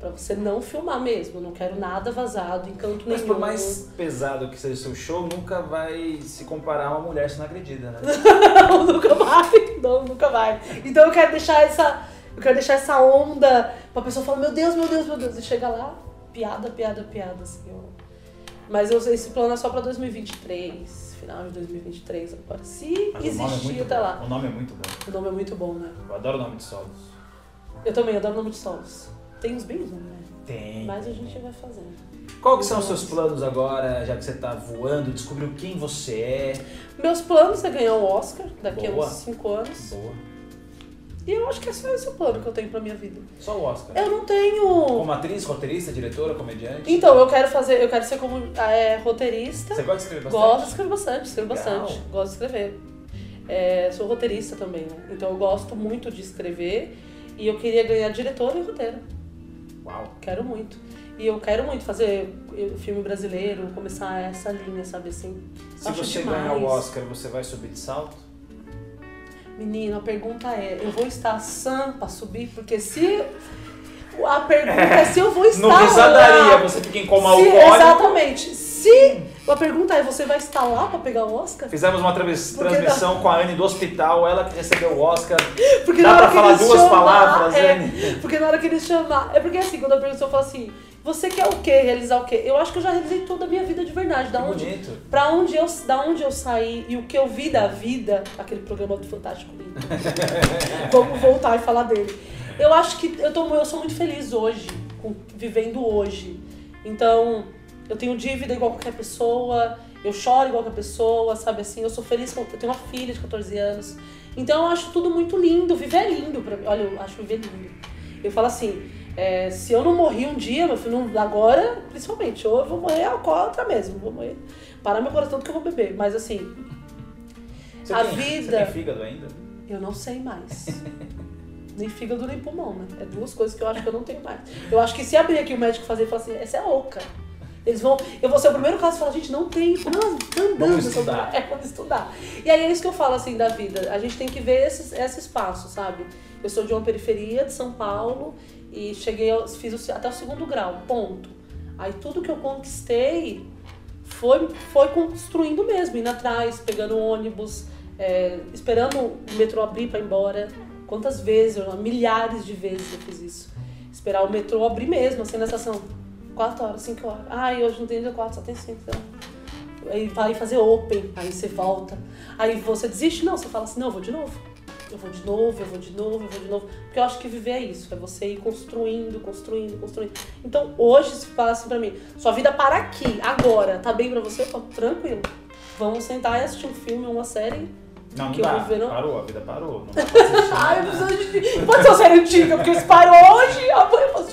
S2: Pra você não filmar mesmo. Não quero nada vazado, encanto
S1: Mas
S2: nenhum.
S1: por mais pesado que seja o seu show, nunca vai se comparar a uma mulher sendo agredida, né?
S2: Não, nunca vai. Não, nunca vai. Então eu quero deixar essa. Eu quero deixar essa onda pra pessoa falar, meu Deus, meu Deus, meu Deus. E chega lá, piada, piada, piada, assim. Mas eu, esse plano é só pra 2023. Final de 2023 agora. Se
S1: Mas o é
S2: existir
S1: muito
S2: até
S1: bom.
S2: lá.
S1: O nome é muito bom.
S2: O nome é muito bom, né?
S1: Eu adoro o nome de solos.
S2: Eu também adoro nome de solos. Tem uns bem bons, né?
S1: Tem.
S2: Mas a gente vai fazendo.
S1: Qual que são os seus planos agora, já que você tá voando, descobriu quem você é?
S2: Meus planos é ganhar o Oscar daqui
S1: Boa.
S2: a uns 5 anos.
S1: Boa.
S2: E eu acho que é só esse o plano que eu tenho pra minha vida.
S1: Só o Oscar.
S2: Eu não tenho.
S1: Como atriz, roteirista, diretora, comediante?
S2: Então, eu quero fazer, eu quero ser como é, roteirista.
S1: Você gosta de escrever bastante?
S2: Gosto de escrever bastante, escrevo
S1: Legal.
S2: bastante. Gosto de escrever. É, sou roteirista também, né? Então eu gosto muito de escrever e eu queria ganhar diretor e roteiro.
S1: Uau.
S2: Quero muito. E eu quero muito fazer eh, filme brasileiro, começar essa linha, sabe assim.
S1: Se
S2: Acho
S1: você
S2: demais.
S1: ganhar o Oscar, você vai subir de salto?
S2: Menino, a pergunta é, eu vou estar sã pra subir? Porque se... A pergunta é se eu vou estar
S1: No risadaria, você fica em coma
S2: Se- exatamente. Se a pergunta é, você vai estar lá pra pegar o Oscar?
S1: Fizemos uma transmissão com a Anne do hospital, ela que recebeu o Oscar.
S2: Porque
S1: Dá
S2: na hora
S1: pra
S2: que
S1: falar duas
S2: chamar,
S1: palavras,
S2: é,
S1: Anne?
S2: Porque na hora que eles chamar. É porque assim, quando a pessoa fala assim, você quer o quê? Realizar o quê? Eu acho que eu já realizei toda a minha vida de verdade. Da
S1: Que
S2: onde,
S1: bonito.
S2: pra onde eu, da onde eu saí e o que eu vi da vida, aquele programa do Fantástico Lindo. Vamos voltar e falar dele. Eu acho que eu, tô, eu sou muito feliz hoje, com- vivendo hoje. Então, eu tenho dívida igual qualquer pessoa, eu choro igual qualquer pessoa, sabe assim? Eu sou feliz, com, eu tenho uma filha de 14 anos. Então, eu acho tudo muito lindo, viver é lindo pra mim. Olha, eu acho viver lindo. Eu falo assim, é, se eu não morri um dia, meu filho, não- agora, principalmente, ou eu vou morrer alcoólatra mesmo, vou morrer, parar meu coração do que eu vou beber. Mas assim,
S1: Você
S2: A
S1: tem,
S2: vida-
S1: Você tem fígado ainda?
S2: eu não sei mais. nem fígado, nem pulmão, né? É duas coisas que eu acho que eu não tenho mais. Eu acho que se abrir aqui o médico fazer e falar assim, essa é oca. Eles vão. Eu vou ser o primeiro caso que fala, gente, não tem. Não, tá andando.
S1: Vamos estudar.
S2: É, vamos estudar. E aí é isso que eu falo assim da vida. A gente tem que ver esses passos, sabe? Eu sou de uma periferia de São Paulo e cheguei, fiz até o segundo grau, ponto. Aí tudo que eu conquistei foi, foi construindo mesmo, indo atrás, pegando ônibus, é, esperando o metrô abrir para ir embora. Quantas vezes, eu, milhares de vezes eu fiz isso. Esperar o metrô abrir mesmo, assim, na estação. Quatro horas, cinco horas. Ai, hoje não tem ainda quatro, só tem cinco. Então. Aí vai fazer open, aí você volta. Aí você desiste? Não, você fala assim, não, vou de novo. Eu vou de novo, eu vou de novo, eu vou de novo. Porque eu acho que viver é isso, é você ir construindo, construindo, construindo. Então hoje se fala assim pra mim, sua vida para aqui, agora, tá bem pra você? Eu falo, tranquilo. Vamos sentar e assistir um filme, uma série.
S1: Não, não
S2: Que eu
S1: dá.
S2: vou ver, não?
S1: Parou, a vida parou. Não dá pra assistir
S2: Ai, eu preciso de. Pode ser uma série antiga, porque isso parou hoje, amanhã eu posso.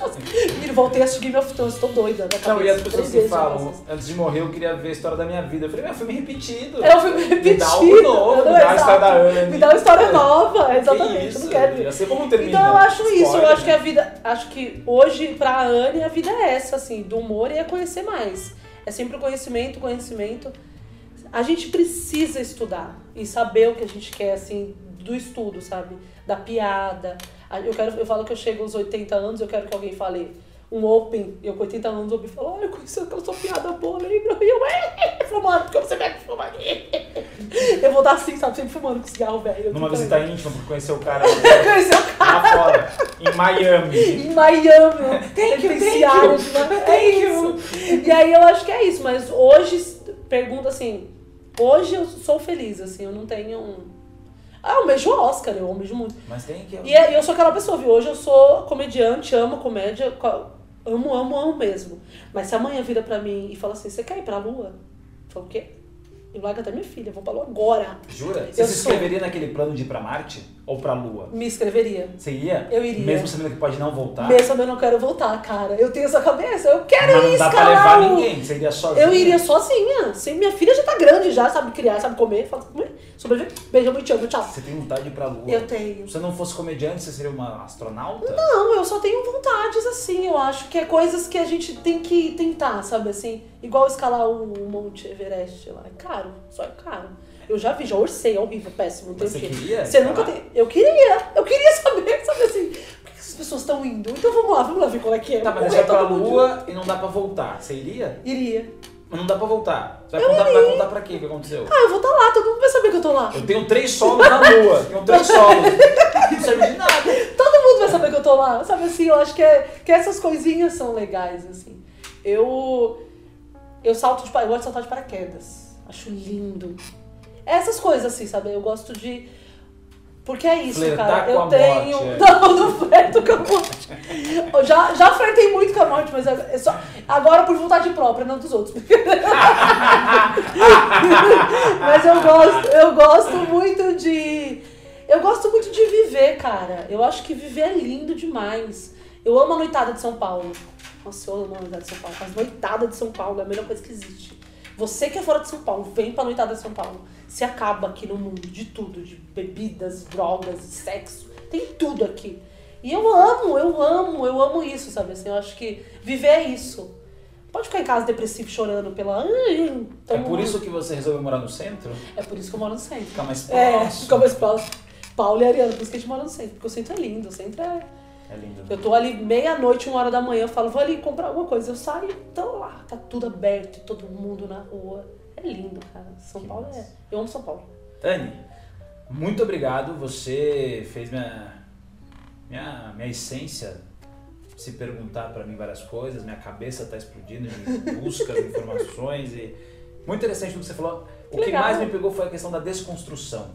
S2: Menino, voltei a assistir Game of Thrones, tô doida. Na
S1: Não, e as
S2: cabeça,
S1: pessoas que falam, antes de morrer eu queria ver a história da minha vida. Eu falei, meu, filme repetido.
S2: É um filme repetido.
S1: Me dá algo novo, me dá a história da Ana.
S2: Me dá uma história nova, exatamente.
S1: Que
S2: eu
S1: isso,
S2: não quero ver.
S1: já sei como termina.
S2: Então eu acho isso, eu
S1: Spoiler,
S2: acho que a
S1: né?
S2: vida. Acho que hoje, pra Anne, a vida é essa, assim, do humor e é conhecer mais. É sempre o conhecimento, conhecimento. A gente precisa estudar e saber o que a gente quer, assim, do estudo, sabe? Da piada. Eu, quero, eu falo que eu chego aos 80 anos, eu quero que alguém fale um open, eu com 80 anos ouvi falar, olha, eu conheci aquela sua piada boa, lembra? E eu, é, fumando, porque você vai fumar aqui. Eu vou dar assim, sabe, sempre fumando com cigarro velho.
S1: Numa visita
S2: também.
S1: íntima pra conhecer o cara
S2: Conheci o cara
S1: lá fora, em Miami.
S2: em Miami,
S1: Thank you, thank you,
S2: Miami.
S1: thank
S2: É isso. E aí eu acho que é isso, mas hoje, pergunta assim, hoje eu sou feliz, assim, eu não tenho um... Ah, eu beijo Oscar, eu beijo muito.
S1: Mas tem que.
S2: E é- eu sou aquela pessoa, viu? Hoje eu sou comediante, amo comédia, co- amo, amo, amo mesmo. Mas se amanhã vira pra mim e fala assim, você quer ir pra lua? Eu falo, o quê? Eu largo até minha filha, vou pra lua agora.
S1: Jura? Você
S2: Eu
S1: se
S2: sou.
S1: inscreveria naquele plano de ir pra Marte? Ou pra Lua?
S2: Me inscreveria.
S1: Você iria?
S2: Eu iria.
S1: Mesmo sabendo que pode não voltar?
S2: Mesmo eu não quero voltar, cara. Eu tenho essa cabeça, eu quero
S1: Mas
S2: ir
S1: não dá pra
S2: escalar
S1: levar
S2: o-
S1: ninguém, você iria sozinho.
S2: Eu iria sozinha. Sim, minha filha já tá grande, já sabe criar, sabe comer, fala, comer, sobreviver. Beijo, muito amo, tchau.
S1: Você tem vontade de ir pra Lua?
S2: Eu tenho.
S1: Se você não fosse comediante, você seria uma astronauta?
S2: Não, eu só tenho vontades assim, eu acho que é coisas que a gente tem que tentar, sabe assim? Igual escalar o Monte Everest lá. É caro, só é caro. Eu já vi, já orcei, é horrível, péssimo,
S1: Mas você queria
S2: Você nunca tem. Eu queria, eu queria saber, sabe assim, por que essas pessoas estão indo? Então vamos lá, vamos lá ver qual é que é.
S1: Tá, mas vai pra. Lua e não dá pra voltar. Você iria?
S2: Iria.
S1: Mas não dá pra voltar. Você vai contar, vai contar pra quê o que aconteceu?
S2: Ah, eu vou estar lá, todo mundo vai saber que eu tô lá.
S1: Eu tenho três solos na Lua. Tenho três solos. Não serve de nada.
S2: Todo mundo vai saber que eu tô lá. Sabe assim, eu acho que, é, que essas coisinhas são legais, assim. Eu. Eu salto de eu gosto de saltar de paraquedas. Acho lindo. Essas coisas, assim, sabe? Eu gosto de. Porque é isso,
S1: Flertar
S2: cara. eu tenho.
S1: morte, é.
S2: Não, não flerto com a morte. Eu já, já flertei muito com a morte, mas é só... agora por vontade própria, não dos outros. mas eu gosto, eu gosto muito de. Eu gosto muito de viver, cara. Eu acho que viver é lindo demais. Eu amo a noitada de São Paulo. Nossa, eu amo a noitada de São Paulo. As noitadas de São Paulo é a melhor coisa que existe. Você que é fora de São Paulo, vem pra noitada de São Paulo. Se acaba aqui no mundo de tudo, de bebidas, drogas, sexo. Tem tudo aqui. E eu amo, eu amo, eu amo isso, sabe? Assim, eu acho que viver é isso. Pode ficar em casa depressivo, chorando pela. Ai,
S1: É
S2: tamo-
S1: por isso que você resolveu morar no centro?
S2: É por isso que eu moro no centro.
S1: Ficar mais
S2: É,
S1: próximo.
S2: fica mais próximo. Paulo e Ariana, por isso que a gente mora no centro. Porque o centro é lindo, o centro é.
S1: É lindo.
S2: Eu tô ali meia-noite, uma hora da manhã, eu falo, vou ali comprar alguma coisa. Eu saio, tô lá, tá tudo aberto, todo mundo na rua. É lindo, cara. São
S1: Que
S2: Paulo é.
S1: massa.
S2: Eu amo São Paulo.
S1: Tani, muito obrigado. Você fez minha, minha, minha essência se perguntar pra mim várias coisas. Minha cabeça tá explodindo de busca de informações. E... Muito interessante o que você falou. O que
S2: legal.
S1: mais me pegou foi a questão da desconstrução.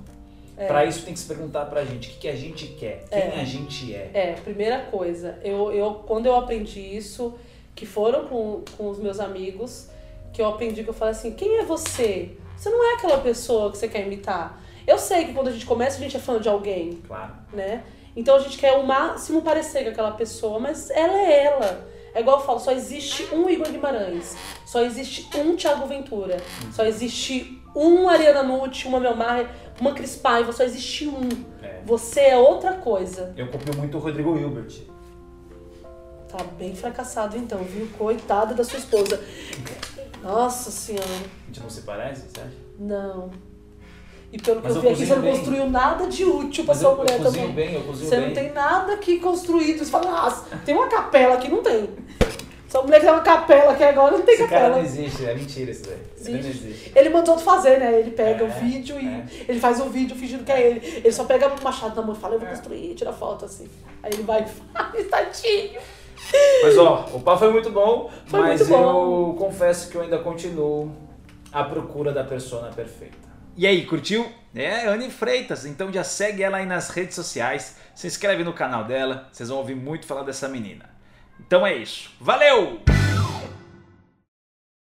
S2: É.
S1: Pra isso tem que se perguntar pra gente o que, que a gente quer, quem
S2: É.
S1: a gente é.
S2: É, primeira coisa, eu, eu quando eu aprendi isso, que foram com, com os meus amigos, que eu aprendi que eu falei assim, quem é você? Você não é aquela pessoa que você quer imitar. Eu sei que quando a gente começa, a gente é fã de alguém,
S1: Claro.
S2: né? Então a gente quer o máximo parecer com aquela pessoa, mas ela é ela. É igual eu falo, só existe um Igor Guimarães, só existe um Thiago Ventura, só existe um Ariana Nucci, uma Mel Maher, uma Cris Paiva, só existe um.
S1: É.
S2: Você é outra coisa.
S1: Eu copio muito o Rodrigo Hilbert.
S2: Tá bem fracassado então, viu? Coitada da sua esposa. Nossa senhora,
S1: A gente não se parece, você acha?
S2: não. E pelo que
S1: Mas
S2: eu
S1: eu
S2: vi aqui, você não
S1: bem.
S2: construiu nada de útil pra
S1: Mas
S2: sua
S1: eu,
S2: mulher
S1: eu
S2: também.
S1: bem, eu cozinho
S2: Você
S1: bem.
S2: não tem nada aqui construído. Você fala, nossa, tem uma capela aqui, não tem. Sua mulher que tem uma capela aqui agora, não tem
S1: Esse cara
S2: capela.
S1: não existe, é mentira isso daí. Ele não Existe.
S2: Ele mandou outro fazer, né? Ele pega
S1: É,
S2: o vídeo e
S1: é.
S2: ele faz o vídeo fingindo que é ele. Ele só pega o machado na mão e fala, eu vou
S1: É.
S2: construir, tira foto assim. Aí ele vai e faz, tadinho.
S1: Mas ó, o papo foi muito bom,
S2: Foi
S1: mas
S2: muito bom.
S1: eu confesso que eu ainda continuo à procura da persona perfeita.
S3: E aí, curtiu? É, Anne Freitas. Então já segue ela aí nas redes sociais, se inscreve no canal dela, vocês vão ouvir muito falar dessa menina. Então é isso. Valeu!